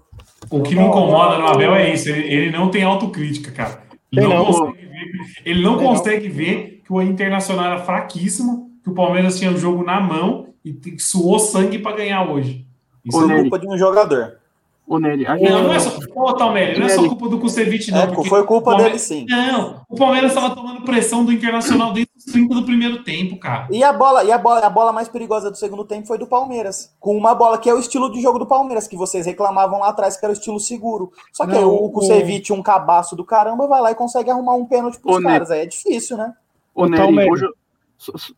O que me incomoda no Abel é isso. Ele, ele não tem autocrítica, cara. Ele não, não. consegue ver, ele não consegue ver que o Internacional era fraquíssimo, que o Palmeiras tinha o jogo na mão e suou sangue para ganhar hoje. Isso Ô, Nery. Culpa de um jogador. Ô, Nery, gente... não, não é só. Ô, Talmelli, não é só culpa do Kusevich, não. É, porque foi culpa o Palmeiras- dele sim. Não, o Palmeiras estava tomando pressão do Internacional desde 30 do primeiro tempo, cara. E a bola, e a bola, a bola mais perigosa do segundo tempo foi do Palmeiras. Com uma bola que é o estilo de jogo do Palmeiras, que vocês reclamavam lá atrás, que era o estilo seguro. Só que Não, aí o o- Kusevich, um cabaço do caramba, vai lá e consegue arrumar um pênalti pros Ô, Nery. caras. Aí é difícil, né? Ô, O Nery, hoje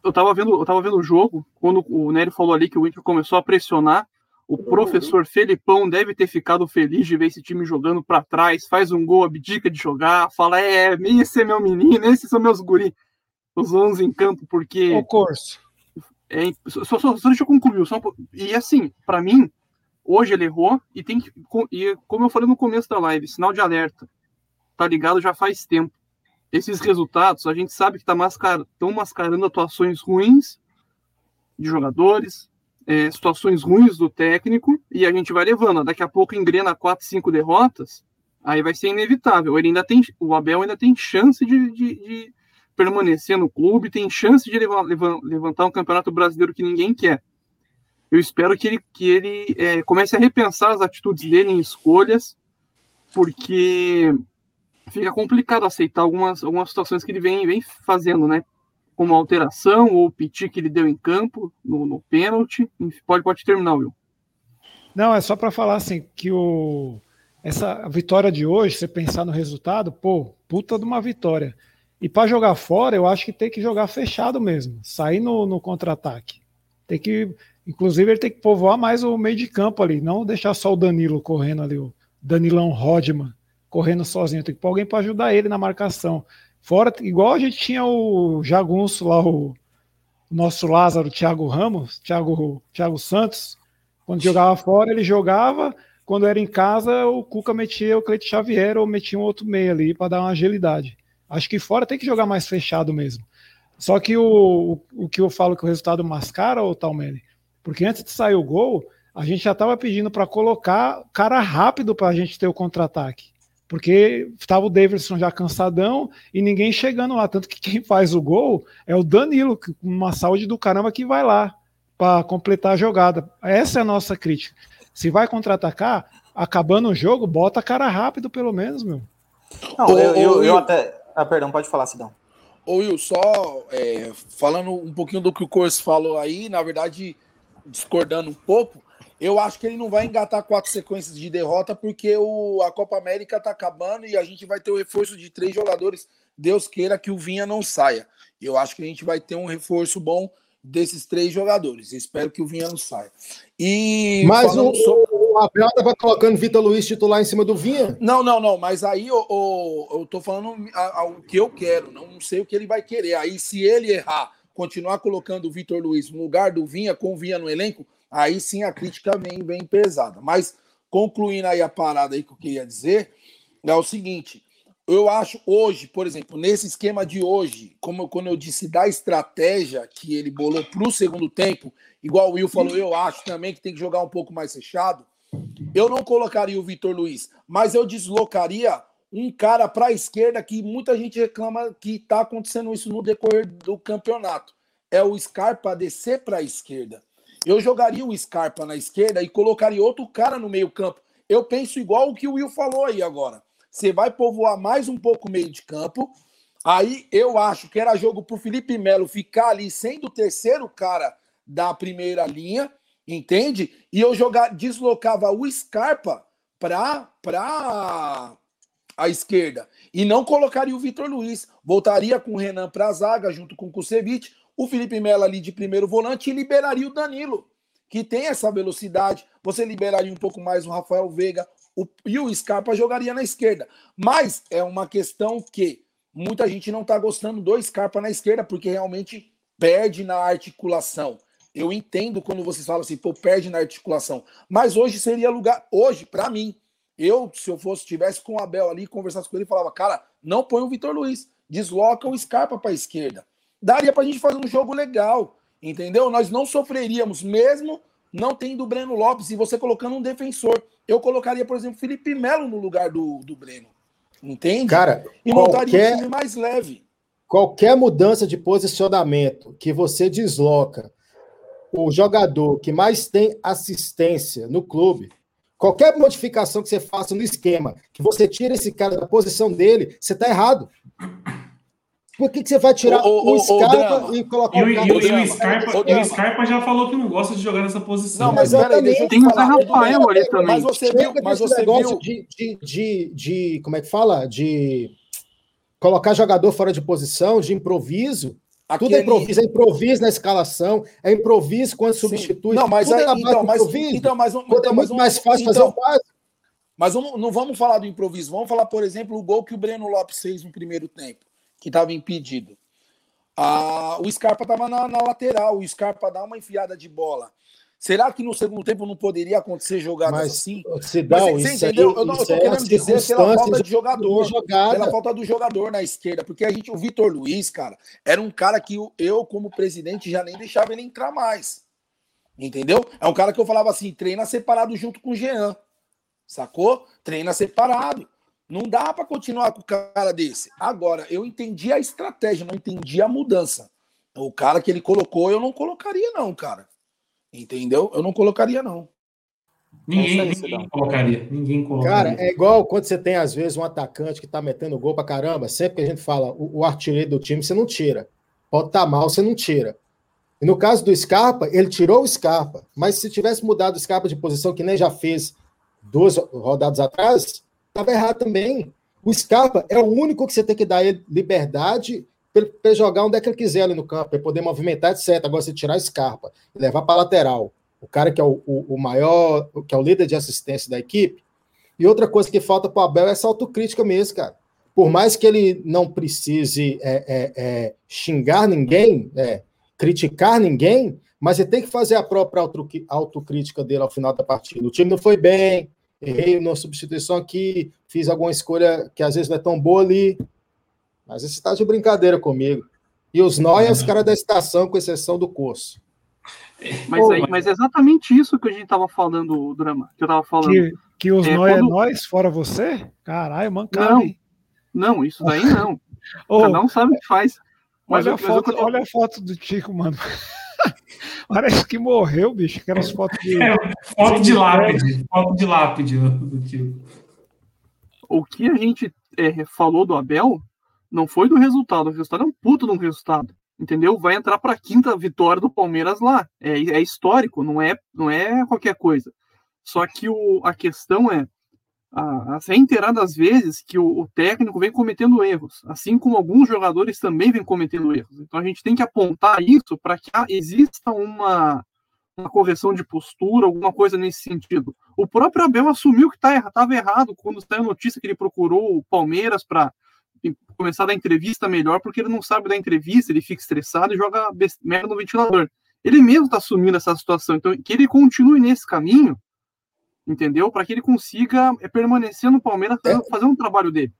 eu, tava vendo, eu tava vendo o jogo, quando o Nery falou ali que o Inter começou a pressionar, o professor Felipão deve ter ficado feliz de ver esse time jogando pra trás, faz um gol, abdica de jogar, fala, é, esse é meu menino, esses são meus guri, os 11 em campo, porque... O Corso. É, só, só, só deixa eu concluir. Só e assim, pra mim, hoje ele errou e tem que. E como eu falei no começo da live, sinal de alerta. Tá ligado já faz tempo. Esses resultados, a gente sabe que tá mascar, estão mascarando atuações ruins de jogadores, é, situações ruins do técnico, e a gente vai levando. Daqui a pouco engrena quatro, cinco derrotas, aí vai ser inevitável. Ele ainda tem, o Abel ainda tem chance de- de- de permanecer no clube, tem chance de leva- leva- levantar um campeonato brasileiro que ninguém quer. Eu espero que ele, que ele é, comece a repensar as atitudes dele em escolhas, porque fica complicado aceitar algumas, algumas situações que ele vem, vem fazendo, né? Como a alteração ou o piti que ele deu em campo, no, no pênalti. Pode, pode terminar, Will. Não, é só para falar assim que o essa vitória de hoje, você pensar no resultado, pô, puta de uma vitória. E para jogar fora, eu acho que tem que jogar fechado mesmo, sair no, no contra-ataque. Tem que, inclusive, ele tem que povoar mais o meio de campo ali, não deixar só o Danilo correndo ali, o Danilão Rodman correndo sozinho. Tem que pôr alguém para ajudar ele na marcação. Fora, igual a gente tinha o Jagunço lá, o nosso Lázaro, Thiago Ramos, Thiago, Thiago Santos, quando jogava fora, ele jogava, quando era em casa, o Cuca metia o Cleito Xavier ou metia um outro meio ali para dar uma agilidade. Acho que fora tem que jogar mais fechado mesmo. Só que o, o, o que eu falo que o resultado mascara, o Talmelli, porque antes de sair o gol, a gente já estava pedindo para colocar cara rápido para a gente ter o contra-ataque porque estava o Davidson já cansadão e ninguém chegando lá. Tanto que quem faz o gol é o Danilo, com uma saúde do caramba que vai lá para completar a jogada. Essa é a nossa crítica. Se vai contra-atacar, acabando o jogo, bota cara rápido, pelo menos, meu. Não, eu, eu, eu, até. Ah, perdão, pode falar, Sidão. Ô, Will, só é, falando um pouquinho do que o Corso falou aí, na verdade, discordando um pouco, eu acho que ele não vai engatar quatro sequências de derrota, porque o, a Copa América está acabando e a gente vai ter o reforço de três jogadores. Deus queira que o Vinha não saia. Eu acho que a gente vai ter um reforço bom desses três jogadores. Espero que o Vinha não saia. E mas o, sobre... o Abel estava colocando Vitor Luiz titular em cima do Vinha? Não, não, não. Mas aí o, o, eu tô falando o que eu quero. Não sei o que ele vai querer. Aí se ele errar, continuar colocando o Vitor Luiz no lugar do Vinha, com o Vinha no elenco, aí sim a crítica vem, vem pesada. Mas concluindo aí a parada aí que eu queria dizer, é o seguinte: eu acho hoje, por exemplo, nesse esquema de hoje, como eu, quando eu disse da estratégia que ele bolou para o segundo tempo, igual o Will falou, eu acho também que tem que jogar um pouco mais fechado. Eu não colocaria o Vitor Luiz, mas eu deslocaria um cara para a esquerda que muita gente reclama que está acontecendo isso no decorrer do campeonato. É o Scarpa descer para a esquerda. Eu jogaria o Scarpa na esquerda e colocaria outro cara no meio-campo. Eu penso igual o que o Will falou aí agora. Você vai povoar mais um pouco o meio de campo. Aí eu acho que era jogo para o Felipe Melo ficar ali sendo o terceiro cara da primeira linha, entende? E eu jogar, deslocava o Scarpa para para a esquerda e não colocaria o Vitor Luiz. Voltaria com o Renan para a zaga junto com o Kusevich o Felipe Melo ali de primeiro volante e liberaria o Danilo, que tem essa velocidade. Você liberaria um pouco mais o Rafael Veiga o, e o Scarpa jogaria na esquerda. Mas é uma questão que muita gente não está gostando do Scarpa na esquerda, porque realmente perde na articulação. Eu entendo quando vocês falam assim, pô, perde na articulação. Mas hoje seria lugar, hoje, para mim, eu, se eu fosse, tivesse com o Abel ali, conversasse com ele, falava, cara, não põe o Vitor Luiz, desloca o Scarpa para a esquerda daria para a gente fazer um jogo legal, entendeu? Nós não sofreríamos, mesmo não tendo o Breno Lopes e você colocando um defensor. Eu colocaria, por exemplo, Felipe Melo no lugar do, do Breno. Entende? Cara, e montaria qualquer, um time mais leve. Qualquer mudança de posicionamento que você desloca o jogador que mais tem assistência no clube, qualquer modificação que você faça no esquema, que você tira esse cara da posição dele, você está errado. Por que, que você vai tirar o, o, o Scarpa e colocar e o, e, o, e o Scarpa, o Scarpa já falou que não gosta de jogar nessa posição. Não, mas peraí, deixa eu Tem o Rafael ali também. Mas você viu, mas você viu... De, de, de, de, como é que fala? De colocar jogador fora de posição, de improviso. Aquele... Tudo é improviso, é improviso na escalação, é improviso quando Sim. substitui. Não, mas aí, é então, mas, então, mas, então, é muito mais fácil então, fazer o básico. Mas não, não vamos falar do improviso, vamos falar, por exemplo, o gol que o Breno Lopes fez no primeiro tempo que estava impedido. Ah, o Scarpa estava na, na, lateral, o Scarpa dá uma enfiada de bola. Será que no segundo tempo não poderia acontecer jogadas Mas, assim? Se dá, Mas, você entendeu? Aí, eu não estou é querendo dizer pela falta de jogador. Pela falta do jogador na esquerda. Porque a gente, o Vitor Luiz, cara, era um cara que eu, como presidente, já nem deixava ele entrar mais. Entendeu? É um cara que eu falava assim: treina separado junto com o Jean. Sacou? Treina separado. Não dá para continuar com o cara desse. Agora, eu entendi a estratégia, não entendi a mudança. O cara que ele colocou, eu não colocaria, não, cara. Entendeu? Eu não colocaria, não. Ninguém, ninguém colocaria. Ninguém colocaria. Cara, é igual quando você tem, às vezes, um atacante que tá metendo gol pra caramba. Sempre que a gente fala o, o artilheiro do time, você não tira. Pode estar tá mal, você não tira. E no caso do Scarpa, ele tirou o Scarpa. Mas se tivesse mudado o Scarpa de posição, que nem já fez duas rodadas atrás, estava errado também. O Scarpa é o único que você tem que dar liberdade ele jogar onde é que ele quiser ali no campo, para poder movimentar, etc. Agora, você tirar a Scarpa e levar para a lateral, o cara que é o, o, o, maior, que é o líder de assistência da equipe. E outra coisa que falta para o Abel é essa autocrítica mesmo, cara. Por mais que ele não precise é, é, é, xingar ninguém, é, criticar ninguém, mas ele tem que fazer a própria autocrítica dele ao final da partida. O time não foi bem, errei na substituição aqui, fiz alguma escolha que às vezes não é tão boa ali, mas esse está de brincadeira comigo. E os nós é os caras da estação, com exceção do curso. Mas, aí, mas é exatamente isso que a gente tava falando, Drama, que eu tava falando. Que, que os é, nós quando... é nós, fora você? Caralho, mancada. Não, não, isso daí não. oh, Cada um sabe o que faz. Mas olha, eu, a foto, eu... olha a foto do Tico, mano. Parece que morreu, bicho. Aquelas fotos de. É, foto de lápide. Foto de lápide do Tico. O que a gente é, falou do Abel não foi do resultado. O resultado é um puto de um resultado entendeu? Vai entrar para a quinta vitória do Palmeiras lá. É, é, histórico, não é, não é qualquer coisa. Só que o, a questão é as reiteradas vezes que o, o, técnico vem cometendo erros, assim como alguns jogadores também vêm cometendo erros. Então a gente tem que apontar isso para que exista uma, uma correção de postura, alguma coisa nesse sentido. O próprio Abel assumiu que tá, estava errado quando saiu a notícia que ele procurou o Palmeiras para começar a dar entrevista melhor, porque ele não sabe dar entrevista, ele fica estressado e joga merda no ventilador. Ele mesmo está assumindo essa situação, então que ele continue nesse caminho, entendeu? Para que ele consiga é, permanecer no Palmeiras fazendo, fazendo um trabalho dele.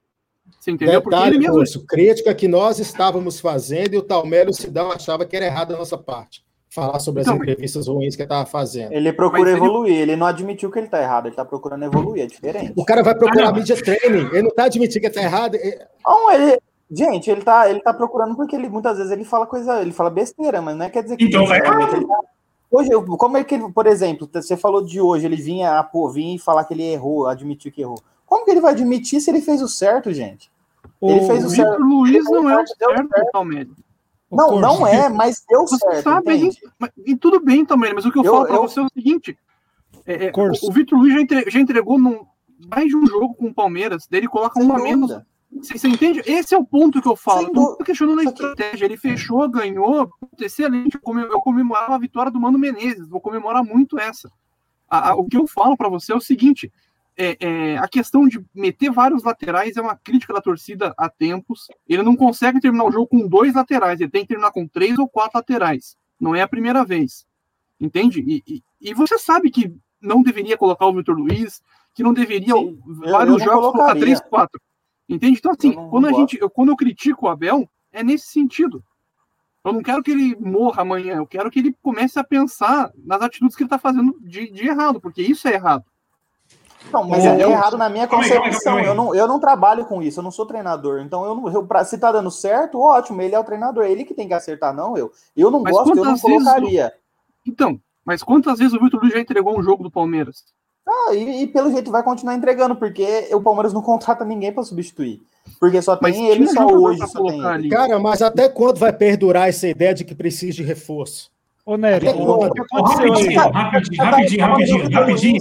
Você entendeu? Detalhe, porque ele mesmo. Curso, crítica que nós estávamos fazendo e o Talmelo Sidão achava que era errado a nossa parte falar sobre então, as entrevistas ruins que ele estava fazendo. Ele procura evoluir, ele... ele... não admitiu que ele está errado, ele está procurando evoluir, é diferente. O cara vai procurar ah, media training, ele não está admitindo que está errado. Não, ele, gente, ele está ele tá procurando porque ele muitas vezes ele fala coisa, ele fala besteira, mas não é quer dizer que então vai tá... Hoje, como é que ele, por exemplo, você falou de hoje, ele vinha a pô, vinha e falar que ele errou, admitiu que errou. Como que ele vai admitir se ele fez o certo, gente? Ele o fez o Victor certo. Luiz não é o certo, certo. Não, não é, mas deu você certo. Sabe, e tudo bem também, mas o que eu, eu falo para eu... você é o seguinte: é, é, o Vitor Luiz já, entre, já entregou num, mais de um jogo com o Palmeiras, dele coloca Sem uma dúvida. menos. Você, você, entende? Esse é o ponto que eu falo. Sem não tô questionando a estratégia. Ele fechou, ganhou, excelente. Eu comemorava a vitória do Mano Menezes, vou comemorar muito essa. A, a, o que eu falo para você é o seguinte: é, é, a questão de meter vários laterais é uma crítica da torcida há tempos. Ele não consegue terminar o jogo com dois laterais, ele tem que terminar com três ou quatro laterais. Não é a primeira vez. Entende? E, e, e você sabe que não deveria colocar o Vitor Luiz, que não deveria Sim, vários eu, eu jogos colocar três, quatro. Entende? Então, assim, quando, a gente, eu, quando eu critico o Abel, é nesse sentido. Eu não quero que ele morra amanhã, eu quero que ele comece a pensar nas atitudes que ele está fazendo de, de errado, porque isso é errado. Não, mas é, é errado na minha concepção. Eu não, eu não trabalho com isso, eu não sou treinador. Então, eu, não, eu pra, se tá dando certo, ótimo, ele é o treinador, ele que tem que acertar, não eu. Eu não mas gosto, eu não colocaria. Então, mas quantas vezes o Vitor Luiz já entregou um jogo do Palmeiras? Ah, e, e, pelo jeito vai continuar entregando, porque o Palmeiras não contrata ninguém para substituir. Porque só tem ele só hoje. Só tem Cara, mas até quando vai perdurar essa ideia de que precisa de reforço? Ô, Nery, rapidinho, rapidinho, rapidinho, rapidinho, rapidinho,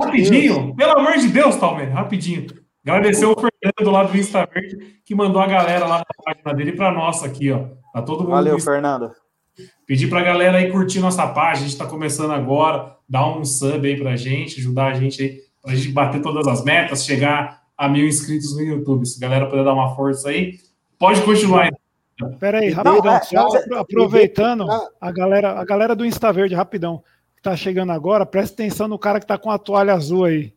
rapidinho, pelo amor de Deus, Talmer, rapidinho. Agradecer o Fernando lá do Insta Verde, que mandou a galera lá na página dele para nossa aqui, ó. Tá todo mundo. Valeu, Fernando. Pedir pra galera aí curtir nossa página, a gente tá começando agora, dar um sub aí pra gente, ajudar a gente aí, pra gente bater todas as metas, chegar a mil inscritos no YouTube. Se a galera puder dar uma força aí, pode continuar aí. Pera aí, rapidão, é, só é, aproveitando a galera, a galera do Insta Verde, rapidão, que tá chegando agora, presta atenção no cara que tá com a toalha azul aí.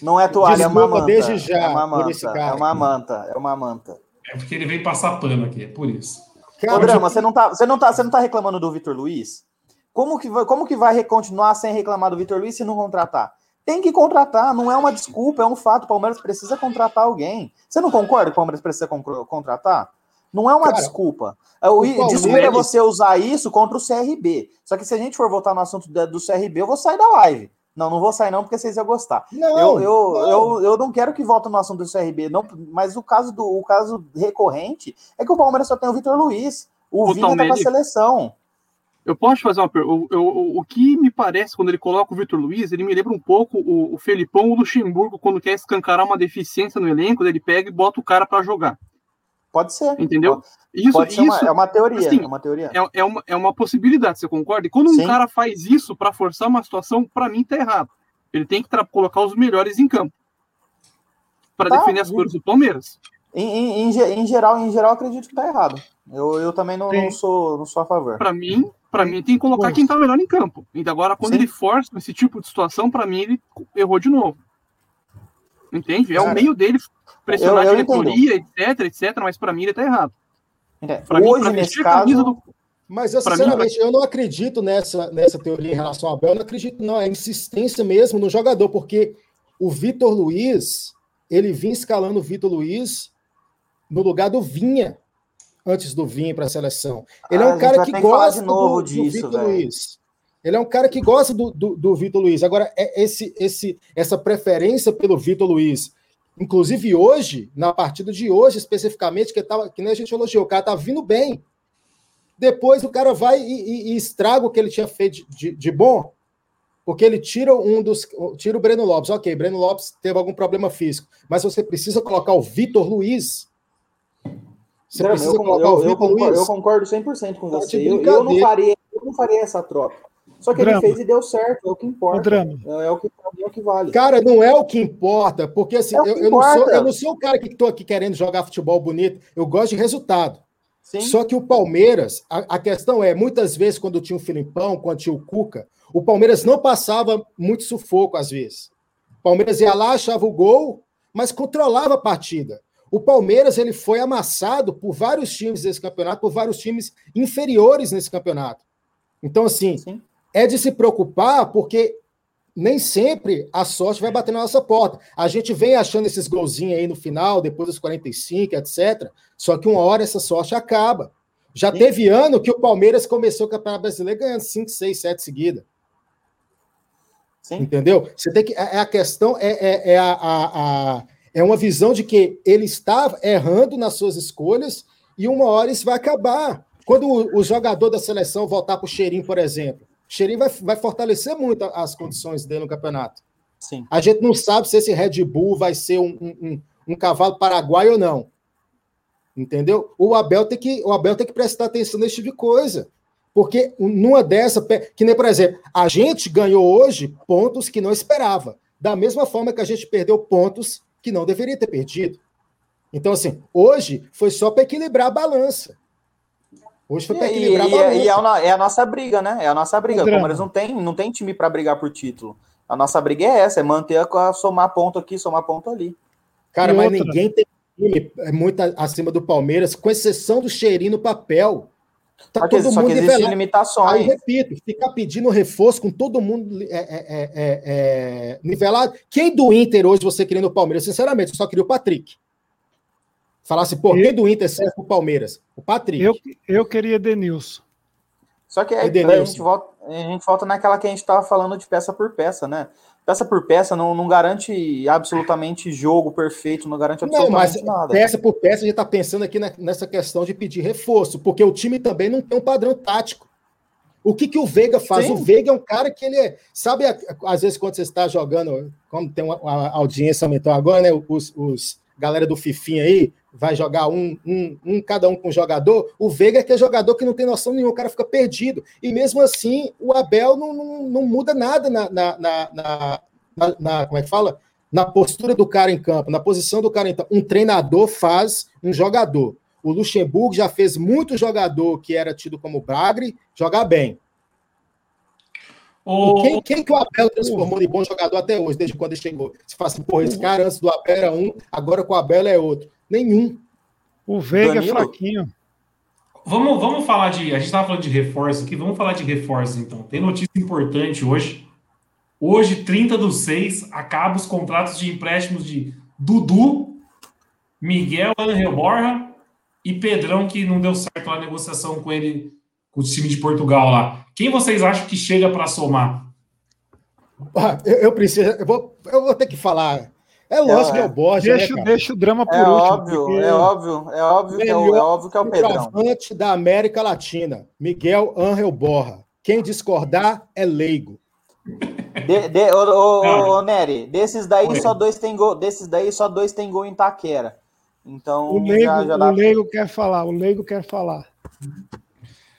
Não é toalha, Desculpa, é uma manta. desde já, é uma manta, é uma manta, é uma manta. É porque ele vem passar pano aqui, é por isso. Cara, Ô, Drama, você não tá, você não tá, você não tá reclamando do Vitor Luiz? Como que vai, como que vai continuar sem reclamar do Vitor Luiz se não contratar? Tem que contratar, não é uma desculpa, é um fato. O Palmeiras precisa contratar alguém. Você não concorda que o Palmeiras precisa contratar? Não é uma Cara, desculpa. É, o, o desculpa é você usar isso contra o CRB. Só que se a gente for voltar no assunto do CRB, eu vou sair da live. Não, não vou sair não, porque vocês iam gostar. Não, eu, eu, não. Eu, eu não quero que volte no assunto do CRB, não, mas o caso, do, o caso recorrente é que o Palmeiras só tem o Vitor Luiz. O, o Vina tá com a seleção. Eu posso fazer uma pergunta? O que me parece quando ele coloca o Vitor Luiz, ele me lembra um pouco o, o Felipão o Luxemburgo, quando quer escancarar uma deficiência no elenco, ele pega e bota o cara para jogar. Pode ser. Entendeu? Pode, isso, pode isso uma, é uma teoria. assim, é uma teoria. É, é, uma, é uma possibilidade, você concorda? E quando Sim. um cara faz isso para forçar uma situação, para mim tá errado. Ele tem que colocar os melhores em campo para Tá, defender as sim. cores do Palmeiras. Em, em, em, ge- em geral, em geral, acredito que tá errado. Eu, eu também não, não Sim. sou, não sou a favor. Para mim, para mim tem que colocar Pois. quem tá melhor em campo. Então agora quando Sim. ele força esse tipo de situação, para mim ele errou de novo. Entende? É o meio dele pressionar eu- a eu entendo. diretoria, etc, etc, mas para mim ele tá errado. É, Pra mim, Hoje, pra nesse vestir a camisa caso, do Mas eu, Pra mim, sinceramente, eu não acredito nessa, nessa teoria em relação ao Abel, eu não acredito, não. É insistência mesmo no jogador, porque o Vitor Luiz, ele vinha escalando o Vitor Luiz no lugar do Vinha, antes do Vinha para a seleção. Ele Ah, é a um gente cara que que gosta de novo do, do Vitor. Luiz. Ele é um cara que gosta do, do, do Vitor Luiz. Agora, é esse, esse, essa preferência pelo Vitor Luiz, inclusive hoje, na partida de hoje especificamente, que, tava, que nem a gente elogiou, o cara tá vindo bem. Depois o cara vai e, e- e estraga o que ele tinha feito de, de- de bom, porque ele tira um dos. Tira o Breno Lopes. Ok, Breno Lopes teve algum problema físico, mas você precisa colocar o Vitor Luiz. Você Drama, precisa eu, colocar eu- o Vitor concordo, Luiz. eu concordo 100% com Tá você. Eu, eu não faria, eu não faria essa troca. Só que Drama. ele fez e deu certo, é o que O importa. drama. É, é o que, é o que vale. Cara, não é o que importa, porque assim, É o eu, eu não sou, importa. eu não sou o cara que estou aqui querendo jogar futebol bonito, eu gosto de resultado. Sim. Só que o Palmeiras, a, a questão é, muitas vezes, quando tinha o Filipão, quando tinha o Cuca, o Palmeiras não passava muito sufoco às vezes. O Palmeiras ia lá, achava o gol, mas controlava a partida. O Palmeiras ele foi amassado por vários times desse campeonato, por vários times inferiores nesse campeonato. Então, assim, Sim. É de se preocupar, porque nem sempre a sorte vai bater na nossa porta. A gente vem achando esses golzinhos aí no final, depois dos 45, etc. Só que uma hora essa sorte acaba. Já Sim. teve ano que o Palmeiras começou o Campeonato Brasileiro ganhando 5, 6, 7 seguidas. Sim. Entendeu? Você tem que. É a questão, é, é, é, a, a- a- é uma visão de que ele está errando nas suas escolhas e uma hora isso vai acabar. Quando o, o jogador da seleção voltar para o Cheirinho, por exemplo, Cheirinho vai, vai fortalecer muito as condições dele no campeonato. Sim. A gente não sabe se esse Red Bull vai ser um, um, um- cavalo paraguaio ou não. Entendeu? O Abel tem que, o Abel tem que prestar atenção nesse tipo de coisa. Porque numa dessa, que nem, por exemplo, a gente ganhou hoje pontos que não esperava. Da mesma forma que a gente perdeu pontos que não deveria ter perdido. Então, assim, hoje foi só para equilibrar a balança. Hoje foi E, para e- a e- balança. e é, a, no- é a nossa briga, né? É a nossa briga. O. Palmeiras não tem, não tem time para brigar por título. A nossa briga é essa, é manter a, a somar ponto aqui, somar ponto ali. Cara, E mas outra? ninguém tem time é muito acima do Palmeiras, com exceção do cheirinho no papel. Tá Só que, todo só que mundo existem nivelado. Aí, limitações. repito, ficar pedindo reforço com todo mundo é, é, é, é, é, nivelado. Quem do Inter hoje você querendo o Palmeiras? Sinceramente, eu só queria o Patrick. Falasse, pô, quem do Inter serve pro Palmeiras? O Patrick. Eu, eu queria Denilson. Só que aí, Edenilson. a, gente volta, a gente volta naquela que a gente estava falando de peça por peça, né? Peça por peça não, não garante absolutamente jogo perfeito, não garante Não, mas absolutamente nada. peça por peça a gente está pensando aqui nessa questão de pedir reforço, porque o time também não tem um padrão tático. O que, que o Veiga faz? Sim. O Veiga é um cara que ele é. Sabe, às vezes, quando você está jogando, como tem uma, uma audiência aumentou agora, né? Os, os galera do Fifinha aí vai jogar um, um, um cada um com um jogador. O Veiga é que é jogador que não tem noção nenhuma, o cara fica perdido. E mesmo assim, o Abel não, não, não muda nada na, na, na, na- na- Como é que fala? Na postura do cara em campo, na posição do cara em campo. Um treinador faz um jogador. O Luxemburgo já fez muito jogador que era tido como Bagre jogar bem. Quem, quem que o Abel transformou de bom jogador até hoje, desde quando ele chegou? Se fala assim, porra, esse cara antes do Abel era um, agora com o Abel é outro. Nenhum. O Veiga é Danilo? fraquinho. Vamos, vamos falar de. A gente estava falando de reforço aqui, vamos falar de reforços então. Tem notícia importante hoje. Hoje, 30 do 6, acaba os contratos de empréstimos de Dudu, Miguel Angel Borja e Pedrão, que não deu certo a negociação com ele, com o time de Portugal lá. Quem vocês acham que chega para somar? Ah, Eu, eu preciso, eu vou, eu vou ter que falar. É lógico que é o Borja, deixa, né, deixa o drama por É último. óbvio, porque- é óbvio, é óbvio que é o, é óbvio que é o Pedrão. Da América Latina, Miguel Ángel Borra. Quem discordar é leigo. De, de, ô, ô, ô, Nery, desses daí Oi. só dois tem gol, desses daí só dois tem gol em Taquera. Então O leigo, já, já dá o leigo quer falar, o leigo quer falar.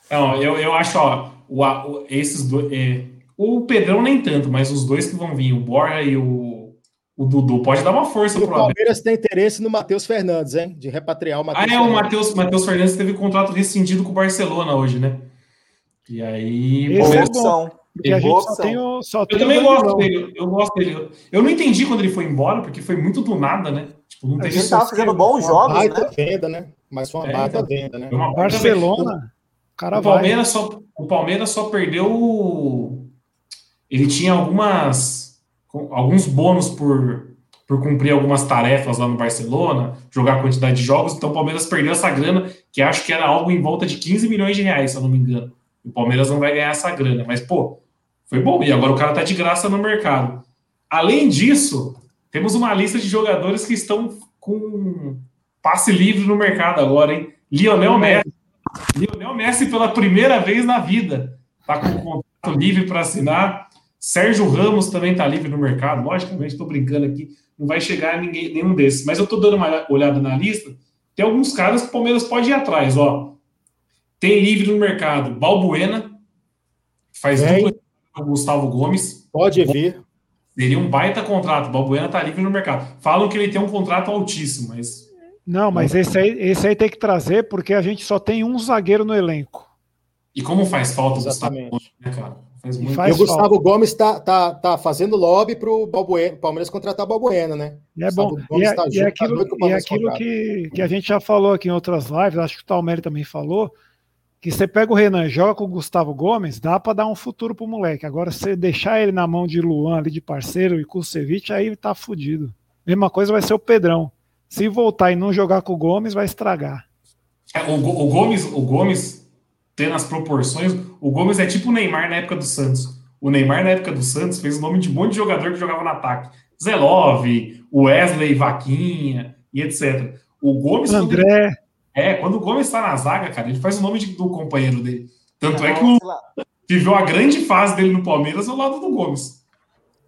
Não, eu, eu acho, ó, o, o- esses dois. é, o Pedrão nem tanto, mas os dois que vão vir, o Borja e o, o Dudu, pode dar uma força E o pro Abel. Palmeiras tem interesse no Matheus Fernandes, hein? De repatriar o Ah, Matheus é, o Fernandes. Matheus, Matheus Fernandes teve contrato rescindido com o Barcelona hoje, né? E aí. Esse é bom. opção. Porque a Boa gente só opção. tem o. Só Eu tem também o gosto dele, eu gosto dele. Eu não entendi quando ele foi embora, porque foi muito do nada, né? Tipo, não teve Ele tava fazendo bons jogos, baita né? venda, né? Mas foi uma É, baita então. venda, né? Uma Barcelona, o cara O vai. Palmeiras, só, o Palmeiras só perdeu. o- Ele tinha algumas, alguns bônus por, por cumprir algumas tarefas lá no Barcelona, jogar a quantidade de jogos. Então o Palmeiras perdeu essa grana, que acho que era algo em volta de 15 milhões de reais, se eu não me engano. O Palmeiras não vai ganhar essa grana, mas pô, foi bom. E agora o cara tá de graça no mercado. Além disso, temos uma lista de jogadores que estão com passe livre no mercado agora, hein? Lionel Messi. Lionel Messi pela primeira vez na vida. Tá com um contrato livre para assinar. Sérgio Ramos também tá livre no mercado. Logicamente, estou brincando aqui. Não vai chegar ninguém, nenhum desses. Mas eu tô dando uma olhada na lista. Tem alguns caras que o Palmeiras pode ir atrás, ó. Tem livre no mercado. Balbuena. Faz Vem. dupla com o Gustavo Gomes. Pode vir. Seria um baita contrato. Balbuena tá livre no mercado. Falam que ele tem um contrato altíssimo, mas Não, mas esse aí, esse aí tem que trazer porque a gente só tem um zagueiro no elenco. E como faz falta o Gustavo Exatamente. Gomes, né, cara? Faz E muito. faz e o Gustavo Gomes tá, tá, tá fazendo lobby pro Balbuena, Palmeiras contratar o Balbuena, né? E é bom. E Gomes é, tá e é junto, tá aquilo, pro e é aquilo que, que a gente já falou aqui em outras lives, acho que o Talmeri também falou, que você pega o Renan e joga com o Gustavo Gomes, dá para dar um futuro pro moleque. Agora, se você deixar ele na mão de Luan ali de parceiro e Kusevich, aí tá fudido. Mesma coisa vai ser o Pedrão. Se voltar e não jogar com o Gomes, vai estragar. É, o, o Gomes, o Gomes, tendo as proporções, o Gomes é tipo o Neymar na época do Santos. O Neymar, na época do Santos, fez o nome de um monte de jogador que jogava no ataque. Zé Love, Wesley, Vaquinha e etc. O Gomes, quando ele- André, é, quando o Gomes está na zaga, cara, ele faz o nome de- do companheiro dele. Tanto é A que o, viveu a grande fase dele no Palmeiras ao lado do Gomes.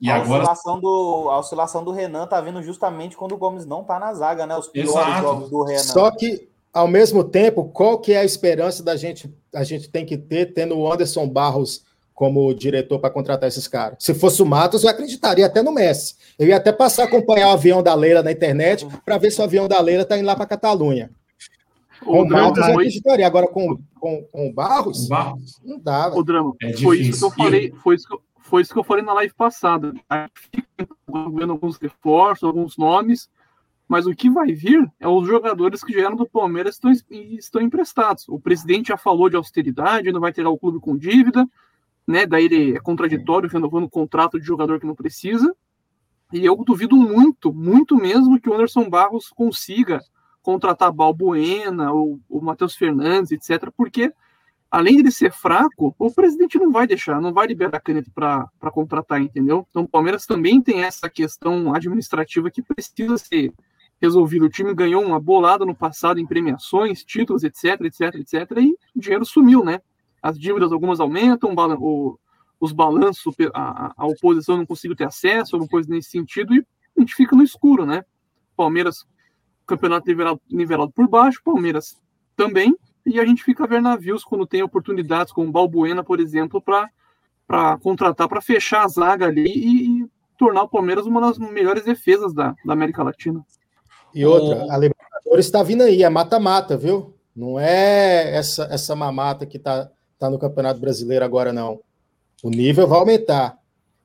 E a agora oscilação do, a oscilação do Renan tá vindo justamente quando o Gomes não tá na zaga, né? Os piores Exato. jogos do Renan. Só que, ao mesmo tempo, qual que é a esperança da gente, a gente tem que ter tendo o Anderson Barros como diretor para contratar esses caras? Se fosse o Matos, eu acreditaria até no Messi. Eu ia até passar a acompanhar o avião da Leila na internet para ver se o avião da Leila tá indo lá para Catalunha. Com O Matos eu Drama, acreditaria. Agora com, com, com o Barros, Barros, não dá. velho. o Drama, É foi isso que eu falei, foi isso que eu, foi isso que eu falei na live passada. Fica vendo alguns reforços, alguns nomes, mas o que vai vir é os jogadores que já eram do Palmeiras estão, estão emprestados. O presidente já falou de austeridade, não vai tirar o clube com dívida, né? Daí ele é contraditório, renovando o contrato de jogador que não precisa. E eu duvido muito, muito mesmo que o Anderson Barros consiga contratar Balbuena, ou o Matheus Fernandes, etc., porque além de ser fraco, o presidente não vai deixar, não vai liberar a caneta para contratar, entendeu? Então o Palmeiras também tem essa questão administrativa que precisa ser resolvida. O time ganhou uma bolada no passado em premiações, títulos, etc, etc, etc, e o dinheiro sumiu, né? As dívidas algumas aumentam, o- os balanços, a, a- a oposição não conseguiu ter acesso, alguma coisa nesse sentido, e a gente fica no escuro, né? Palmeiras, campeonato nivelado, nivelado por baixo, Palmeiras também, e a gente fica a ver navios quando tem oportunidades, como Balbuena, por exemplo, para contratar, para fechar a zaga ali e, e tornar o Palmeiras uma das melhores defesas da, da América Latina. E outra, a Libertadores está vindo aí, é mata-mata, viu? Não é essa, essa mamata que tá, tá no Campeonato Brasileiro agora, não. O nível vai aumentar.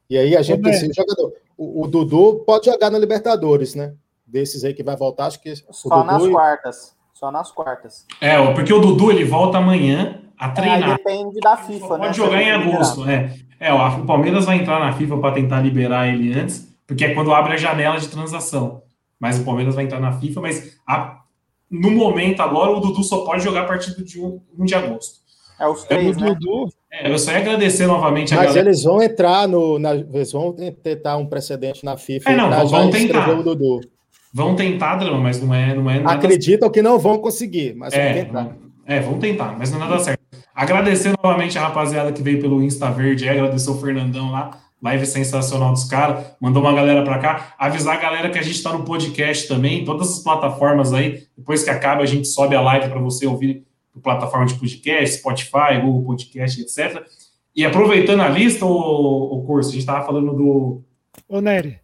E aí a gente precisa de jogador. O, o Dudu pode jogar na Libertadores, né? Desses aí que vai voltar, acho que o Só nas Dudu. quartas. Só nas quartas. É, porque o Dudu ele volta amanhã a É, treinar. depende da FIFA, né? Pode jogar em agosto, né? É, ó, o Palmeiras vai entrar na FIFA para tentar liberar ele antes, porque é quando abre a janela de transação. Mas o Palmeiras vai entrar na FIFA, mas a- no momento agora o Dudu só pode jogar a partir de 1 de agosto. É os o três, né? Dudu, É, eu só ia agradecer novamente a Mas galera. eles vão entrar no. Na, eles vão tentar um precedente na FIFA. É, não, vão tentar. o Dudu. Vão tentar, Drama, mas não é, não é nada Acreditam que não vão conseguir, mas vão É, tentar. é, vamos tentar, mas não é nada certo. Agradecer novamente a rapaziada que veio pelo Insta Verde, agradecer o Fernandão lá, live sensacional dos caras, mandou uma galera pra cá. Avisar a galera que a gente tá no podcast também, todas as plataformas aí. Depois que acaba, a gente sobe a live para você ouvir plataforma de podcast, Spotify, Google Podcast, etc. E aproveitando a lista, o, o curso, a gente tava falando do. Ô, Nery,